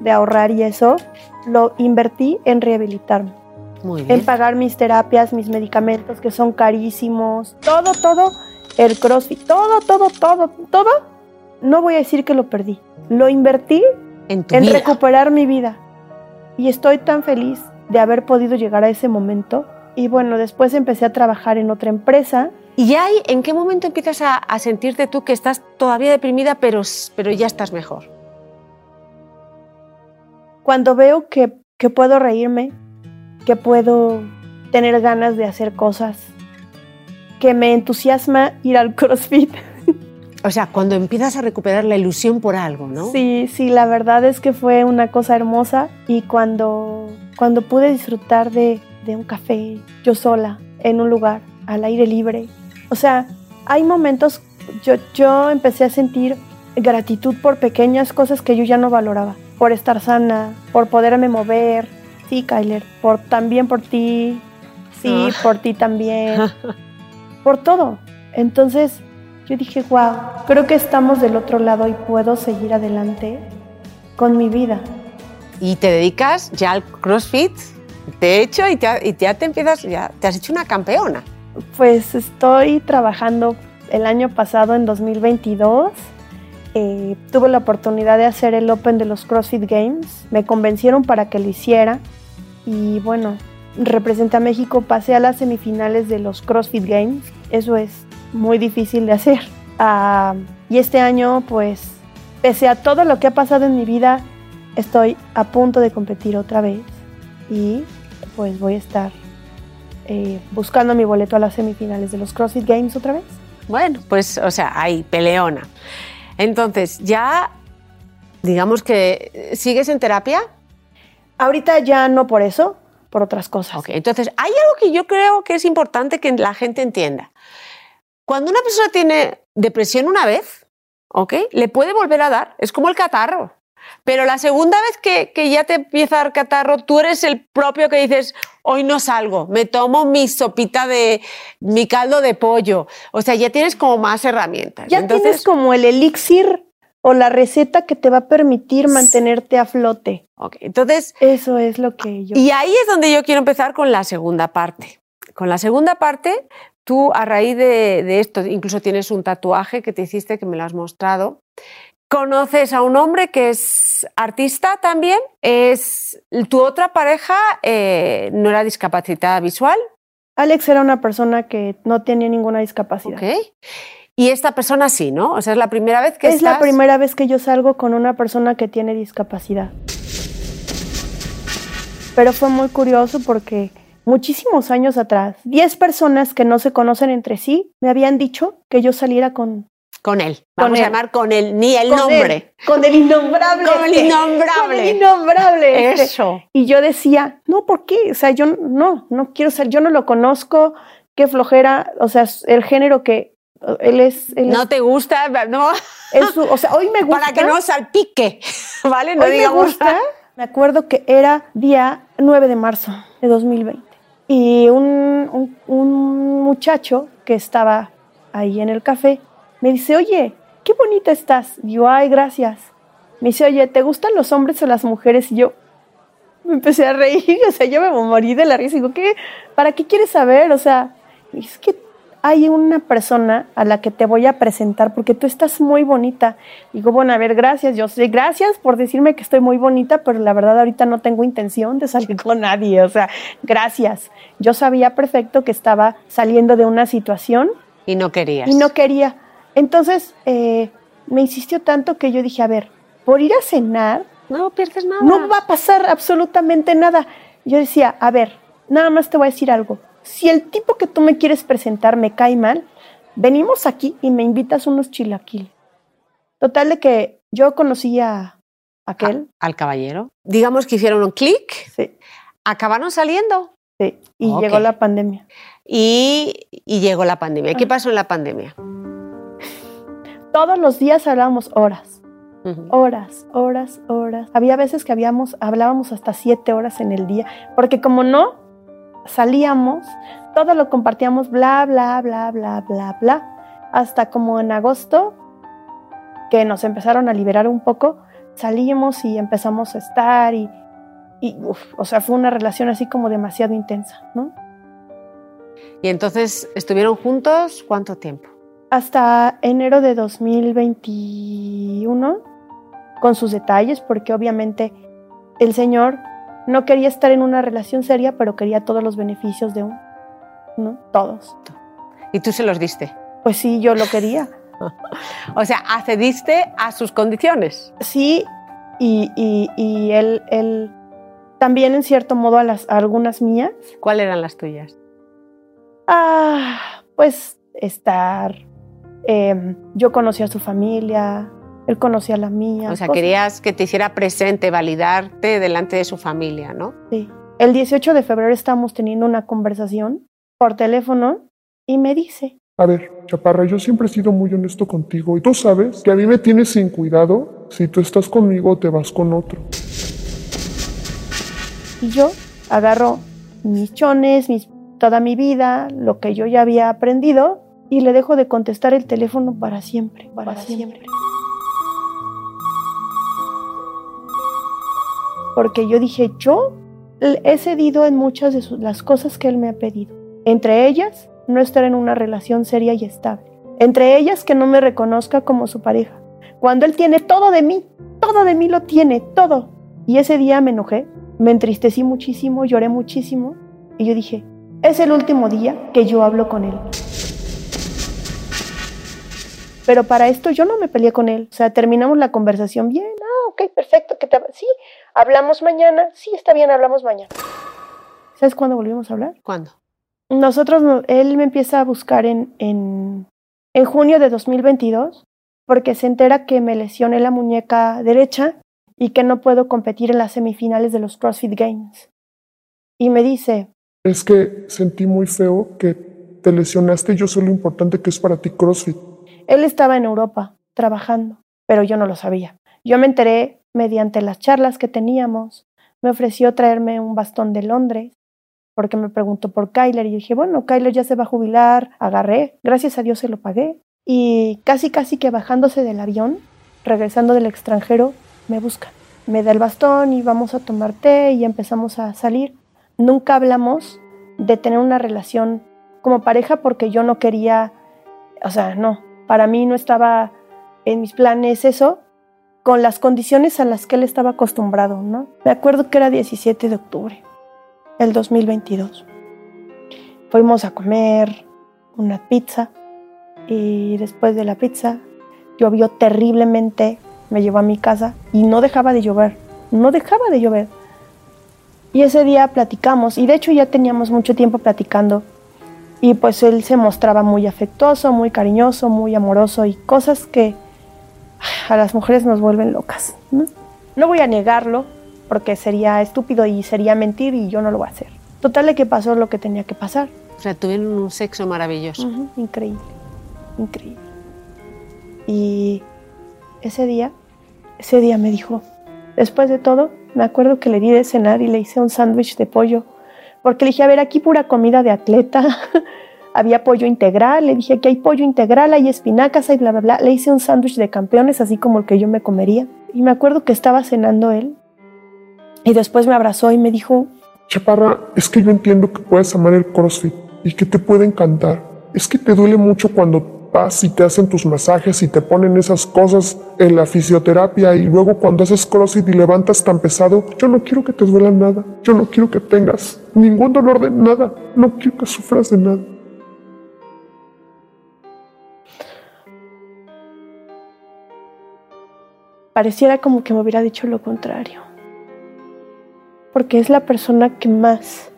de ahorrar y eso, lo invertí en rehabilitarme, Muy en bien. pagar mis terapias, mis medicamentos que son carísimos, todo, todo, el CrossFit, todo, todo, todo, todo. No voy a decir que lo perdí, lo invertí En tu en vida. recuperar mi vida. Y estoy tan feliz de haber podido llegar a ese momento. Y bueno, después empecé a trabajar en otra empresa. ¿Y ahí en qué momento empiezas a, a sentirte tú que estás todavía deprimida, pero, pero ya estás mejor? Cuando veo que, que puedo reírme, que puedo tener ganas de hacer cosas, que me entusiasma ir al CrossFit. O sea, cuando empiezas a recuperar la ilusión por algo, ¿no? Sí, sí, la verdad es que fue una cosa hermosa. Y cuando, cuando pude disfrutar de, de un café, yo sola, en un lugar, al aire libre. O sea, hay momentos, yo, yo empecé a sentir gratitud por pequeñas cosas que yo ya no valoraba, por estar sana, por poderme mover, sí, Kyler, por también por ti, sí, Ah. por ti también, por todo. Entonces yo dije, wow, creo que estamos del otro lado y puedo seguir adelante con mi vida. Y te dedicas ya al CrossFit, de hecho, y, te, y ya te empiezas, ya te has hecho una campeona. Pues estoy trabajando el año pasado, en 2022. eh, tuve la oportunidad de hacer el Open de los CrossFit Games. Me convencieron para que lo hiciera. Y bueno, representé a México, pasé a las semifinales de los CrossFit Games. Eso es muy difícil de hacer. Ah, y este año, pues, pese a todo lo que ha pasado en mi vida, estoy a punto de competir otra vez. Y pues voy a estar eh, buscando mi boleto a las semifinales de los CrossFit Games otra vez. Bueno, pues, o sea, hay peleona. Entonces, ya, digamos que sigues en terapia. Ahorita ya no por eso, por otras cosas. Ok, entonces, hay algo que yo creo que es importante que la gente entienda. Cuando una persona tiene depresión una vez, ¿ok? Le puede volver a dar, es como el catarro. Pero la segunda vez que, que ya te empieza a dar catarro, tú eres el propio que dices, hoy no salgo, me tomo mi sopita de, mi caldo de pollo. O sea, ya tienes como más herramientas. Ya Entonces, tienes como el elixir o la receta que te va a permitir mantenerte a flote. ok, entonces, Eso es lo que yo... Y ahí es donde yo quiero empezar con la segunda parte. Con la segunda parte, tú a raíz de, de esto, incluso tienes un tatuaje que te hiciste, que me lo has mostrado. Conoces a un hombre que es artista también. Es tu otra pareja eh, no era discapacitada visual, Alex era una persona que no tenía ninguna discapacidad. ¿ok? Y esta persona sí, ¿no? O sea, es la primera vez que Es la primera vez que yo salgo con una persona que tiene discapacidad. Pero fue muy curioso porque muchísimos años atrás, 10 personas que no se conocen entre sí me habían dicho que yo saliera con, con él. Vamos a llamar con él, ni el con nombre. él, con el innombrable. Con el este, innombrable. Con el innombrable. este. Eso. Y yo decía, no, ¿por qué? O sea, yo no, no quiero ser, yo no lo conozco, qué flojera, o sea, el género que eh, él es, él No te gusta, no. es, su- o sea, hoy me gusta. para que no salpique, ¿vale? No hoy me gusta. Me acuerdo que era día 9 de marzo de 2020 y un, un- un muchacho que estaba ahí en el café me dice, oye, qué bonita estás. Y yo, ay, gracias. Me dice, oye, ¿te gustan los hombres o las mujeres? Y yo me empecé a reír, o sea, yo me morí de la risa. Y digo, ¿qué? ¿Para qué quieres saber? O sea, es que hay una persona a la que te voy a presentar porque tú estás muy bonita. Digo, bueno, a ver, gracias. Yo sé, gracias por decirme que estoy muy bonita, pero la verdad ahorita no tengo intención de salir con nadie. O sea, gracias. Yo sabía perfecto que estaba saliendo de una situación Y no querías. y no quería. Entonces, eh, me insistió tanto que yo dije, a ver, por ir a cenar, No pierdes nada. no va a pasar absolutamente nada. Yo decía, a ver, nada más te voy a decir algo. Si el tipo que tú me quieres presentar me cae mal, venimos aquí y me invitas unos chilaquiles. Total de que yo conocí a aquel, Al caballero. Digamos que hicieron un clic, sí, acabaron saliendo sí, y llegó la pandemia. y, y llegó la pandemia. Ah. ¿Qué pasó en la pandemia? Todos los días hablábamos horas, horas, horas, horas. Había veces que habíamos, hablábamos hasta siete horas en el día, porque como no salíamos, todo lo compartíamos, bla, bla, bla, bla, bla, bla, hasta como en agosto, que nos empezaron a liberar un poco, salíamos y empezamos a estar y, y uf, o sea, fue una relación así como demasiado intensa, ¿no? Y entonces estuvieron juntos cuánto tiempo? Hasta enero de 2021 con sus detalles, porque obviamente el señor no quería estar en una relación seria, pero quería todos los beneficios de un, ¿no? Todos. Y tú se los diste. Pues sí, yo lo quería. O sea, accediste a sus condiciones. Sí, y, y- y él, él también en cierto modo a, las, a algunas mías. ¿Cuáles eran las tuyas? Ah, pues estar. Em, yo conocí a su familia, él conocía a la mía. O sea, cosas- querías que te hiciera presente, validarte delante de su familia, ¿no? Sí. El 18 de febrero estábamos teniendo una conversación por teléfono y me dice, A ver, Chaparra, yo siempre he sido muy honesto contigo y tú sabes que a mí me tienes sin cuidado si tú estás conmigo o te vas con otro. y yo agarro mis chones, mis, toda mi vida, lo que yo ya había aprendido y le dejo de contestar el teléfono para siempre, para, siempre. Porque yo dije, yo he cedido en muchas de sus- las cosas que él me ha pedido. Entre ellas, no estar en una relación seria y estable. Entre ellas, que no me reconozca como su pareja. Cuando él tiene todo de mí, todo de mí lo tiene, todo. Y ese día me enojé, me entristecí muchísimo, lloré muchísimo. Y yo dije, es el último día que yo hablo con él. Pero para esto yo no me peleé con él. O sea, terminamos la conversación bien. Ah, ok, perfecto. ¿qué te- Sí, hablamos mañana. Sí, está bien, hablamos mañana. ¿Sabes cuándo volvimos a hablar? ¿Cuándo? Nosotros, no- él me empieza a buscar en, en, en junio de 2022 porque se entera que me lesioné la muñeca derecha y que no puedo competir en las semifinales de los CrossFit Games. Y me dice, Es que sentí muy feo que te lesionaste y yo sé lo importante que es para ti CrossFit. Él estaba en Europa trabajando, pero yo no lo sabía. Yo me enteré mediante las charlas que teníamos. Me ofreció traerme un bastón de Londres porque me preguntó por Kyler y dije, bueno, Kyler ya se va a jubilar, agarré, gracias a Dios se lo pagué. Y casi, casi que bajándose del avión, regresando del extranjero, me busca. Me da el bastón y vamos a tomar té y empezamos a salir. Nunca hablamos de tener una relación como pareja porque yo no quería, o sea, no, para mí no estaba en mis planes eso, con las condiciones a las que él estaba acostumbrado, ¿no? Me acuerdo que era 17 de octubre, el 2022. Fuimos a comer una pizza y después de la pizza llovió terriblemente, me llevó a mi casa y no dejaba de llover, no dejaba de llover. Y ese día platicamos y de hecho ya teníamos mucho tiempo platicando y pues él se mostraba muy afectuoso, muy cariñoso, muy amoroso y cosas que a las mujeres nos vuelven locas. ¿no? No voy a negarlo porque sería estúpido y sería mentir y yo no lo voy a hacer. Total de que pasó lo que tenía que pasar. O sea, tuvieron un sexo maravilloso. Increíble, increíble. Y ese día, ese día me dijo, después de todo, me acuerdo que le di de cenar y le hice un sándwich de pollo, porque le dije, a ver, aquí pura comida de atleta, había pollo integral, le dije, aquí hay pollo integral, hay espinacas, hay bla, bla, bla. Le hice un sándwich de campeones, así como el que yo me comería. Y me acuerdo que estaba cenando él, y después me abrazó y me dijo, Chaparra, es que yo entiendo que puedes amar el CrossFit y que te puede encantar. Es que te duele mucho cuando vas y te hacen tus masajes y te ponen esas cosas en la fisioterapia y luego cuando haces CrossFit y levantas tan pesado, yo no quiero que te duela nada. Yo no quiero que tengas ningún dolor de nada. No quiero que sufras de nada. pareciera como que me hubiera dicho lo contrario. Porque es la persona que más,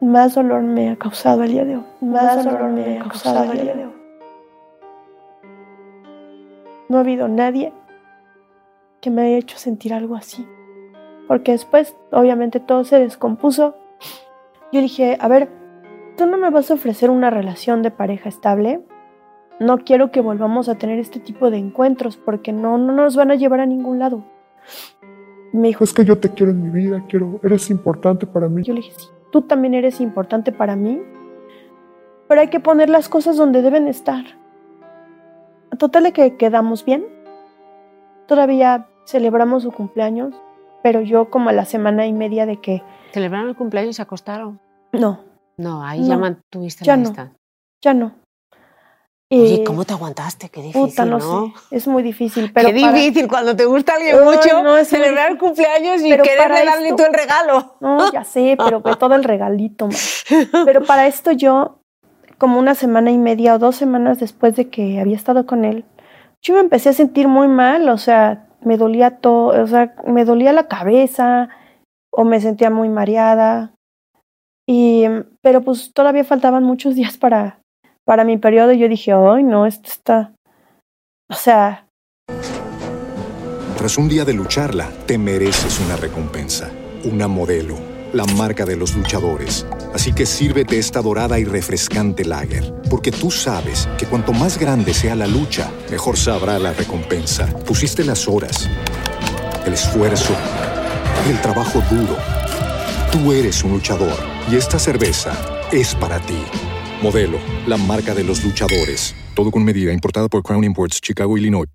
más dolor me ha causado el día de hoy. Más, dolor me ha causado el día de hoy. No ha habido nadie que me haya hecho sentir algo así. Porque después, obviamente, todo se descompuso. Yo dije, a ver, tú no me vas a ofrecer una relación de pareja estable no quiero que volvamos a tener este tipo de encuentros porque no, no nos van a llevar a ningún lado. Me dijo, Es que yo te quiero en mi vida, quiero, eres importante para mí. yo le dije, sí, tú también eres importante para mí, pero hay que poner las cosas donde deben estar. Total de que quedamos bien. Todavía celebramos su cumpleaños, pero yo como a la semana y media de que Celebraron el cumpleaños y se acostaron. no, No, ahí No, ya mantuviste ya la no. distancia. ya no. Oye, Y- ¿cómo te aguantaste? Qué difícil, Puta, no, ¿no? sé, es muy difícil, pero Qué para- difícil cuando te gusta alguien mucho no, muy celebrar el cumpleaños y Pero quererle darle esto- tú el regalo. No, ya sé, pero todo el regalito, man. Pero para esto yo, como una semana y media o dos semanas después de que había estado con él, yo me empecé a sentir muy mal, o sea, me dolía todo, o sea, me dolía la cabeza o me sentía muy mareada. Y, pero pues todavía faltaban muchos días para, para mi periodo yo dije, ay, no, esto está, o sea, Tras un día de lucharla, te mereces una recompensa, una modelo, la marca de los luchadores. Así que sírvete esta dorada y refrescante lager, porque tú sabes que cuanto más grande sea la lucha, mejor sabrá la recompensa. Pusiste las horas, el esfuerzo, el trabajo duro. Tú eres un luchador y esta cerveza es para ti. Modelo, la marca de los luchadores. Todo con medida, importada por Crown Imports, Chicago, Illinois.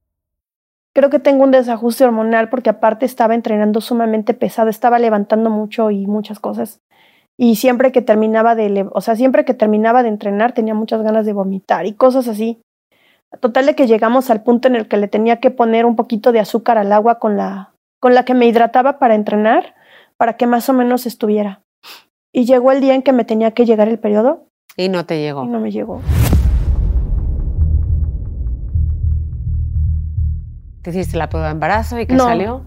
Creo que tengo un desajuste hormonal porque aparte estaba entrenando sumamente pesado, estaba levantando mucho y muchas cosas. Y siempre que terminaba de, o sea, siempre que terminaba de entrenar tenía muchas ganas de vomitar y cosas así. Total de que llegamos al punto en el que le tenía que poner un poquito de azúcar al agua con la, con la que me hidrataba para entrenar, para que más o menos estuviera. Y llegó el día en que me tenía que llegar el periodo. Y no te llegó. Y no me llegó. ¿Te hiciste la prueba de embarazo y qué No. salió?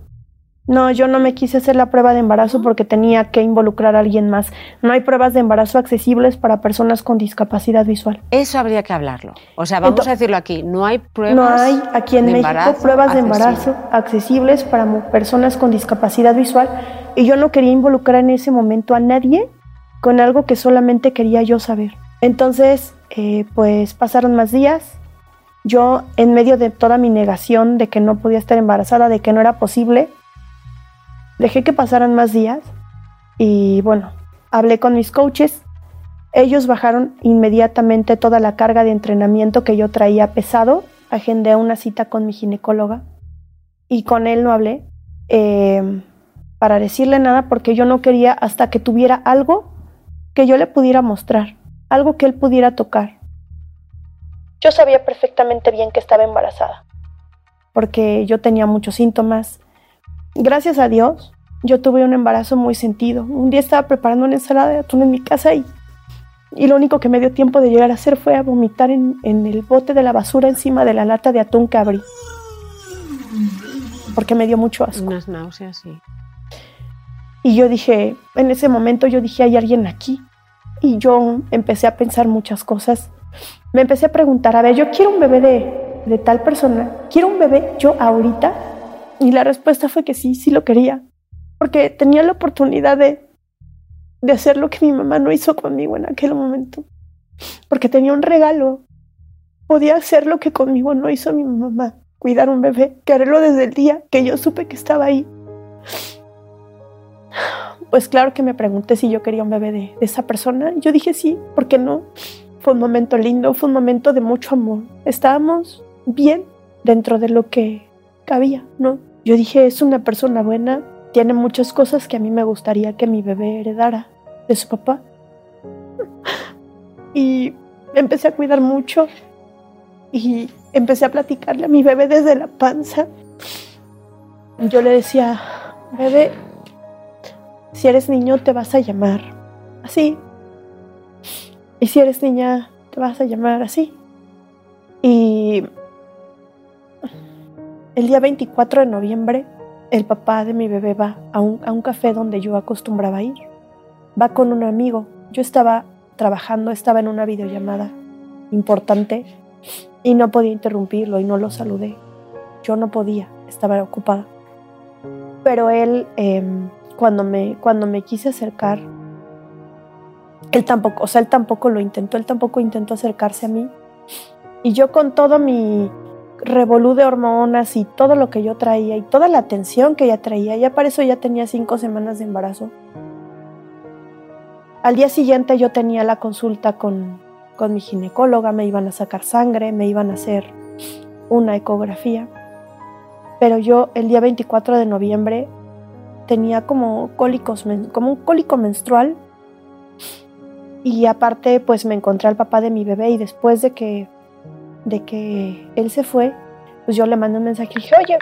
No, yo no me quise hacer la prueba de embarazo porque tenía que involucrar a alguien más. No hay pruebas de embarazo accesibles para personas con discapacidad visual. Eso habría que hablarlo. O sea, vamos a decirlo aquí, no hay pruebas No hay aquí en México pruebas de embarazo accesibles para personas con discapacidad visual y yo no quería involucrar en ese momento a nadie con algo que solamente quería yo saber. Entonces, eh, pues pasaron más días. Yo, en medio de toda mi negación de que no podía estar embarazada, de que no era posible, dejé que pasaran más días y bueno, hablé con mis coaches. Ellos bajaron inmediatamente toda la carga de entrenamiento que yo traía pesado. Agendé una cita con mi ginecóloga y con él no hablé eh, para decirle nada porque yo no quería hasta que tuviera algo que yo le pudiera mostrar, algo que él pudiera tocar. Yo sabía perfectamente bien que estaba embarazada porque yo tenía muchos síntomas. Gracias a Dios, yo tuve un embarazo muy sentido. Un día estaba preparando una ensalada de atún en mi casa y, y lo único que me dio tiempo de llegar a hacer fue a vomitar en, en el bote de la basura encima de la lata de atún que abrí. Porque me dio mucho asco. Unas náuseas. Y yo dije, en ese momento yo dije, hay alguien aquí. Y yo empecé a pensar muchas cosas. Me empecé a preguntar, a ver, yo quiero un bebé de, de tal persona. ¿Quiero un bebé yo ahorita? Y la respuesta fue que sí, sí lo quería. Porque tenía la oportunidad de, de hacer lo que mi mamá no hizo conmigo en aquel momento. Porque tenía un regalo. Podía hacer lo que conmigo no hizo mi mamá. Cuidar un bebé. Quererlo desde el día que yo supe que estaba ahí. Pues claro que me pregunté si yo quería un bebé de, esa persona. Yo dije sí, ¿por qué no? Fue un momento lindo, fue un momento de mucho amor. Estábamos bien dentro de lo que cabía, ¿no? Yo dije, es una persona buena, tiene muchas cosas que a mí me gustaría que mi bebé heredara de su papá. Y empecé a cuidar mucho y empecé a platicarle a mi bebé desde la panza. Yo le decía, bebé, si eres niño te vas a llamar así. Y si eres niña te vas a llamar así. Y el día 24 de noviembre, el papá de mi bebé va a un, a un café donde yo acostumbraba ir. Va con un amigo. Yo estaba trabajando, estaba en una videollamada importante y no podía interrumpirlo y no lo saludé. Yo no podía, estaba ocupada. Pero él, eh, cuando, me, cuando me quise acercar, él tampoco, o sea, él tampoco lo intentó, él tampoco intentó acercarse a mí. Y yo con todo mi revolú de hormonas y todo lo que yo traía y toda la atención que ella traía, ya para eso ya tenía cinco semanas de embarazo. Al día siguiente yo tenía la consulta con, con mi ginecóloga, me iban a sacar sangre, me iban a hacer una ecografía. Pero yo el día 24 de noviembre tenía como cólicos, como un cólico menstrual. Y aparte, pues me encontré al papá de mi bebé y después de que, de que él se fue, pues yo le mandé un mensaje y dije, oye,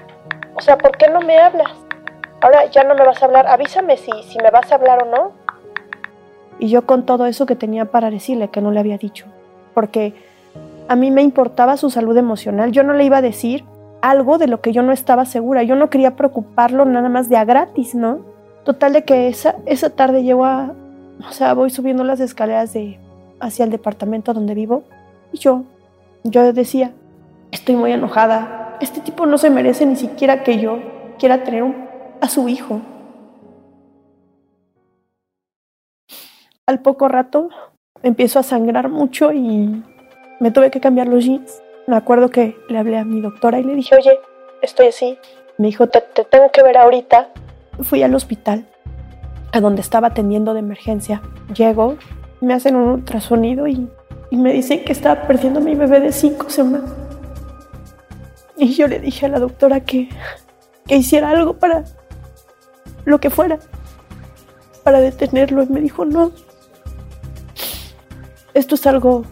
o sea, ¿por qué no me hablas? Ahora ya no me vas a hablar, avísame si, si me vas a hablar o no. Y yo con todo eso que tenía para decirle que no le había dicho, porque a mí me importaba su salud emocional, yo no le iba a decir algo de lo que yo no estaba segura, yo no quería preocuparlo nada más de a gratis, ¿no? Total de que esa, esa tarde llego a, o sea, voy subiendo las escaleras de, hacia el departamento donde vivo y yo, yo decía, estoy muy enojada, este tipo no se merece ni siquiera que yo quiera tener a su hijo. al poco rato empiezo a sangrar mucho y me tuve que cambiar los jeans. Me acuerdo que le hablé a mi doctora y le dije, oye, estoy así. Me dijo, te, te tengo que ver ahorita. Fui al hospital, a donde estaba atendiendo de emergencia. Llego, me hacen un ultrasonido y, y me dicen que estaba perdiendo mi bebé de cinco semanas. Y yo le dije a la doctora que, que hiciera algo para lo que fuera, para detenerlo. Y me dijo, no, esto es algo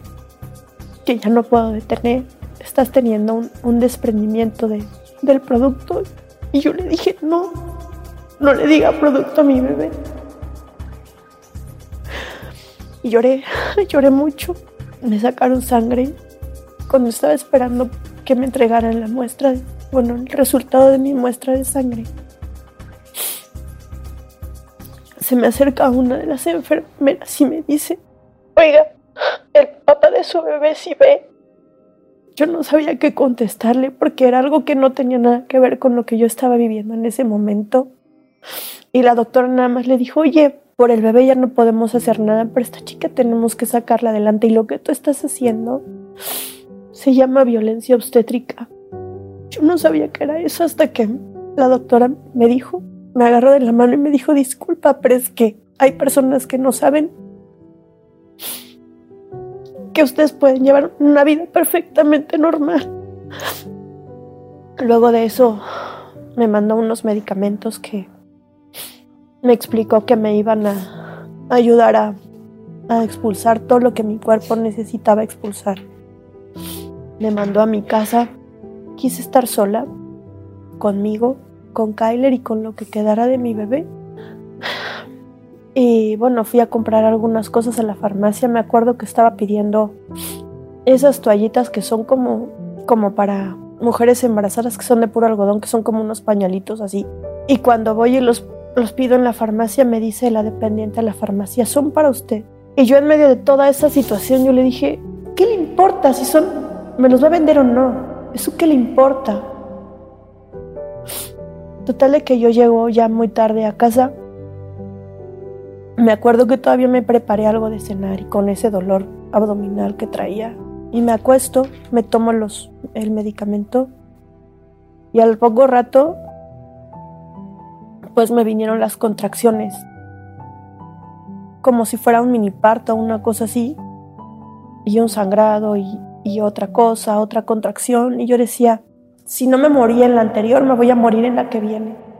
que ya no puedo detener. Estás teniendo un, desprendimiento de, del producto. Y yo le dije, no, no le diga producto a mi bebé. Y lloré, lloré mucho. Me sacaron sangre cuando estaba esperando que me entregaran la muestra, bueno, el resultado de mi muestra de sangre. Se me acerca una de las enfermeras y me dice, oiga, el papá de su bebé sí ve. Yo no sabía qué contestarle porque era algo que no tenía nada que ver con lo que yo estaba viviendo en ese momento. Y la doctora nada más le dijo, oye, por el bebé ya no podemos hacer nada, pero esta chica tenemos que sacarla adelante y lo que tú estás haciendo se llama violencia obstétrica. Yo no sabía que era eso hasta que la doctora me dijo, me agarró de la mano y me dijo, disculpa, pero es que hay personas que no saben que ustedes pueden llevar una vida perfectamente normal. Luego de eso me mandó unos medicamentos que me explicó que me iban a ayudar a, expulsar todo lo que mi cuerpo necesitaba expulsar. Me mandó a mi casa. Quise estar sola, conmigo, con Kyler y con lo que quedara de mi bebé. Y bueno, fui a comprar algunas cosas a la farmacia. Me acuerdo que estaba pidiendo esas toallitas que son como, como para mujeres embarazadas, que son de puro algodón, que son como unos pañalitos así. Y cuando voy y los, los pido en la farmacia, me dice la dependiente de la farmacia, son para usted. Y yo en medio de toda esa situación, yo le dije, ¿qué le importa si son, me los va a vender o no? ¿Eso qué le importa? Total de que yo llego ya muy tarde a casa me acuerdo que todavía me preparé algo de cenar y con ese dolor abdominal que traía. Y me acuesto, me tomo los, el medicamento y al poco rato pues me vinieron las contracciones. Como si fuera un mini parto, una cosa así. Y un sangrado y, y otra cosa, otra contracción. Y yo decía, si no me moría en la anterior, me voy a morir en la que viene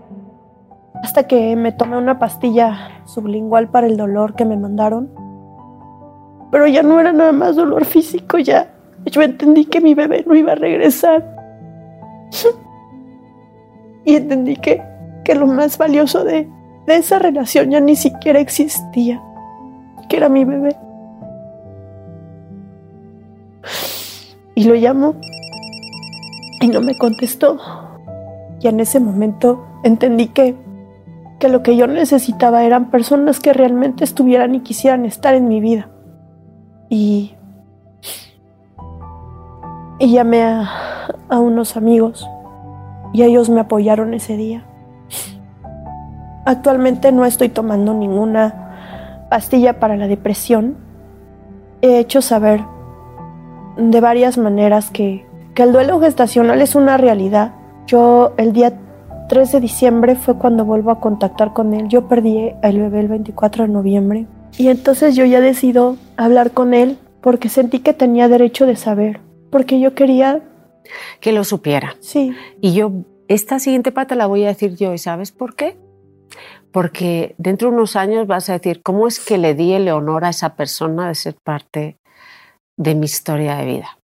hasta que me tomé una pastilla sublingual para el dolor que me mandaron. Pero ya no era nada más dolor físico, ya yo entendí que mi bebé no iba a regresar. y entendí que, que lo más valioso de, de esa relación ya ni siquiera existía, que era mi bebé. Y lo llamo y no me contestó. Y en ese momento entendí que que lo que yo necesitaba eran personas que realmente estuvieran y quisieran estar en mi vida. Y, llamé a, a unos amigos y ellos me apoyaron ese día. Actualmente no estoy tomando ninguna pastilla para la depresión. He hecho saber de varias maneras que, que el duelo gestacional es una realidad. Yo el día 3 de diciembre fue cuando vuelvo a contactar con él. Yo perdí el bebé el 24 de noviembre. Y entonces yo ya decido hablar con él porque sentí que tenía derecho de saber. Porque yo quería... Que lo supiera. Sí. Y yo, esta siguiente pata la voy a decir yo. ¿Y sabes por qué? Porque dentro de unos años vas a decir, ¿cómo es que le di el honor a esa persona de ser parte de mi historia de vida?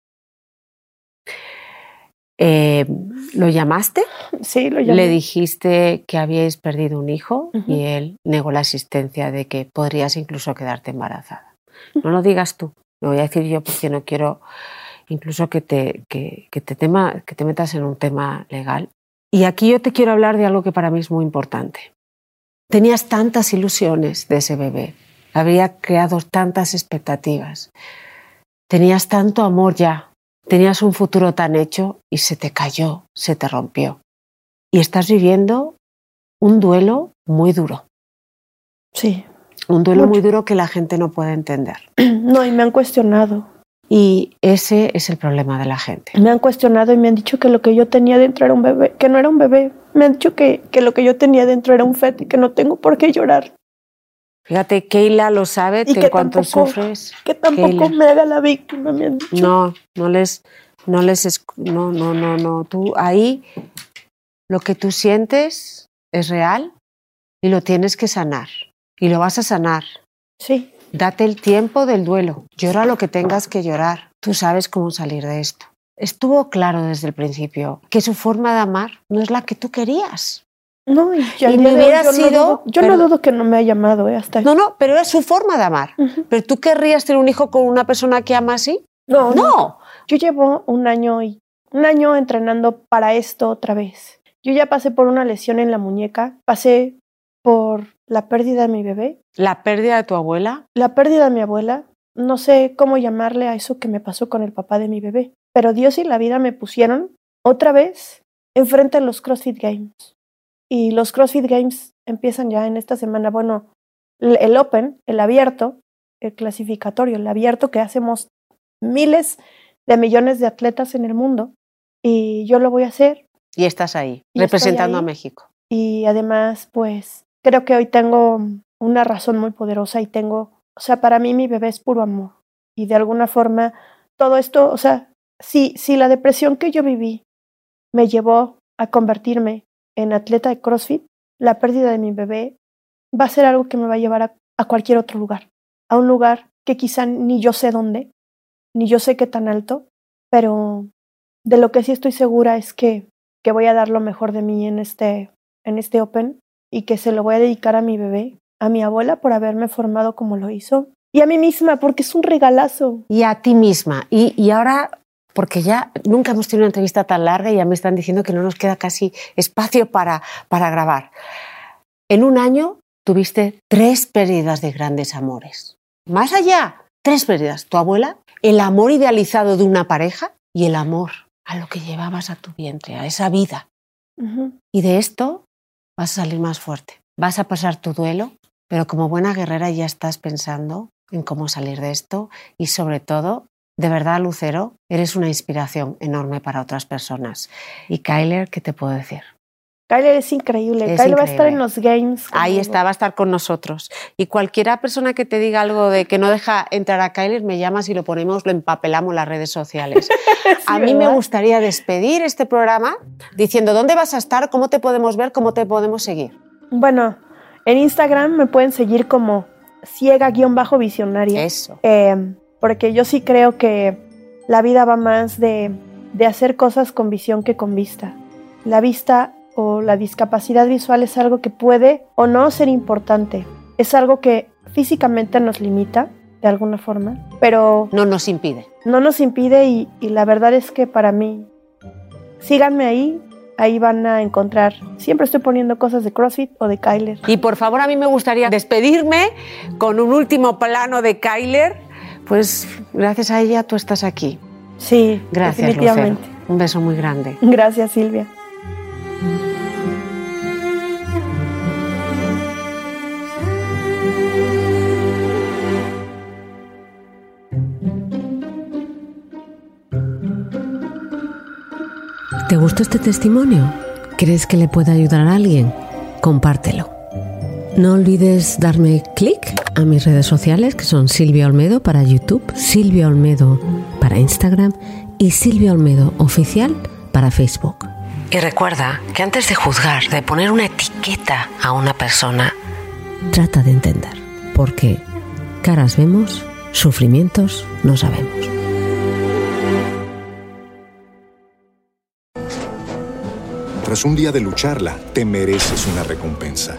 Eh, ¿Lo llamaste? Sí, lo llamé. Le dijiste que habíais perdido un hijo uh -huh. y él negó la existencia de que podrías incluso quedarte embarazada. Uh -huh. No lo digas tú, lo voy a decir yo porque no quiero incluso que te, que, que te, tema, que te metas en un tema legal. Y aquí yo te quiero hablar de algo que para mí es muy importante. Tenías tantas ilusiones de ese bebé, había creado tantas expectativas, tenías tanto amor ya Tenías un futuro tan hecho y se te cayó, se te rompió. Y estás viviendo un duelo muy duro. Sí. Un duelo muy duro que la gente no puede entender. No, y me han cuestionado. Y ese es el problema de la gente. Me han cuestionado y me han dicho que lo que yo tenía dentro era un bebé, que no era un bebé. Me han dicho que, que lo que yo tenía dentro era un feto y que no tengo por qué llorar. Fíjate, Keila lo sabe, Y que en cuanto tampoco- sufres, Que tampoco Keila. me haga la víctima, me han dicho. no, no les, no les, es- no, no, no, no. Tú ahí lo que tú sientes es real y lo tienes que sanar. Y lo vas a sanar. Sí, Date el tiempo del duelo. Llora lo que tengas que llorar. Tú sabes cómo salir de esto. Estuvo claro desde el principio que su forma de amar no es la que tú querías. No, y, Y me hubiera yo no sido- dudo- yo pero- no dudo que no me haya llamado eh, hasta No, no, pero es su forma de amar. ¿Pero tú querrías tener un hijo con una persona que ama así? No, no. No. Yo llevo un año y un año entrenando para esto otra vez. Yo ya pasé por una lesión en la muñeca, pasé por la pérdida de mi bebé, La pérdida de tu abuela. la pérdida de mi abuela. No sé cómo llamarle a eso que me pasó con el papá de mi bebé, pero Dios y la vida me pusieron otra vez enfrente de los CrossFit Games. Y los CrossFit Games empiezan ya en esta semana. Bueno, el Open, el abierto, el clasificatorio, el abierto que hacemos miles de millones de atletas en el mundo. Y yo lo voy a hacer. Y estás ahí, Y representando a. México. Y además, pues, creo que hoy tengo una razón muy poderosa y tengo, o sea, para mí mi bebé es puro amor. Y de alguna forma, todo esto, o sea, si, si la depresión que yo viví me llevó a convertirme en atleta de CrossFit, la pérdida de mi bebé va a ser algo que me va a llevar a, cualquier otro lugar. A un lugar que quizá ni yo sé dónde, ni yo sé qué tan alto, pero de lo que sí estoy segura es que, que voy a dar lo mejor de mí en este, en este Open y que se lo voy a dedicar a mi bebé, a mi abuela por haberme formado como lo hizo y a mí misma porque es un regalazo. Y a ti misma. Y, y ahora, porque ya nunca hemos tenido una entrevista tan larga y ya me están diciendo que no nos queda casi espacio para, para grabar. En un año tuviste tres pérdidas de grandes amores. Más allá, tres pérdidas. Tu abuela, el amor idealizado de una pareja y el amor a lo que llevabas a tu vientre, a esa vida. Y de esto vas a salir más fuerte. Vas a pasar tu duelo, pero como buena guerrera ya estás pensando en cómo salir de esto y sobre todo, de verdad, Lucero, eres una inspiración enorme para otras personas. Y Kyler, ¿qué te puedo decir? Kyler es increíble. Es Kyler va a estar en los games. Ahí está, va a estar con nosotros. Y cualquiera persona que te diga algo de que no deja entrar a Kyler, me llamas y lo ponemos, lo empapelamos las redes sociales. a mí me gustaría despedir este programa diciendo dónde vas a estar, cómo te podemos ver, cómo te podemos seguir. Bueno, en Instagram me pueden seguir como ciega-visionaria. Eso. Eh, porque yo sí creo que la vida va más de, de hacer cosas con visión que con vista. La vista o la discapacidad visual es algo que puede o no ser importante. Es algo que físicamente nos limita de alguna forma, pero No nos impide. no nos impide y, y la verdad es que para mí, síganme ahí, ahí van a encontrar, siempre estoy poniendo cosas de CrossFit o de Kyler. Y por favor, a mí me gustaría despedirme con un último plano de Kyler. Pues gracias a ella tú estás aquí. Sí, Gracias, definitivamente. Lucero. Un beso muy grande. Gracias, Silvia. ¿Te gustó este testimonio? ¿Crees que le puede ayudar a alguien? Compártelo. No olvides darme clic a mis redes sociales que son Silvia Olmedo para YouTube, Silvia Olmedo para Instagram y Silvia Olmedo Oficial para Facebook. Y recuerda que antes de juzgar, de poner una etiqueta a una persona, trata de entender, porque caras vemos, sufrimientos no sabemos. Tras un día de lucharla, te mereces una recompensa,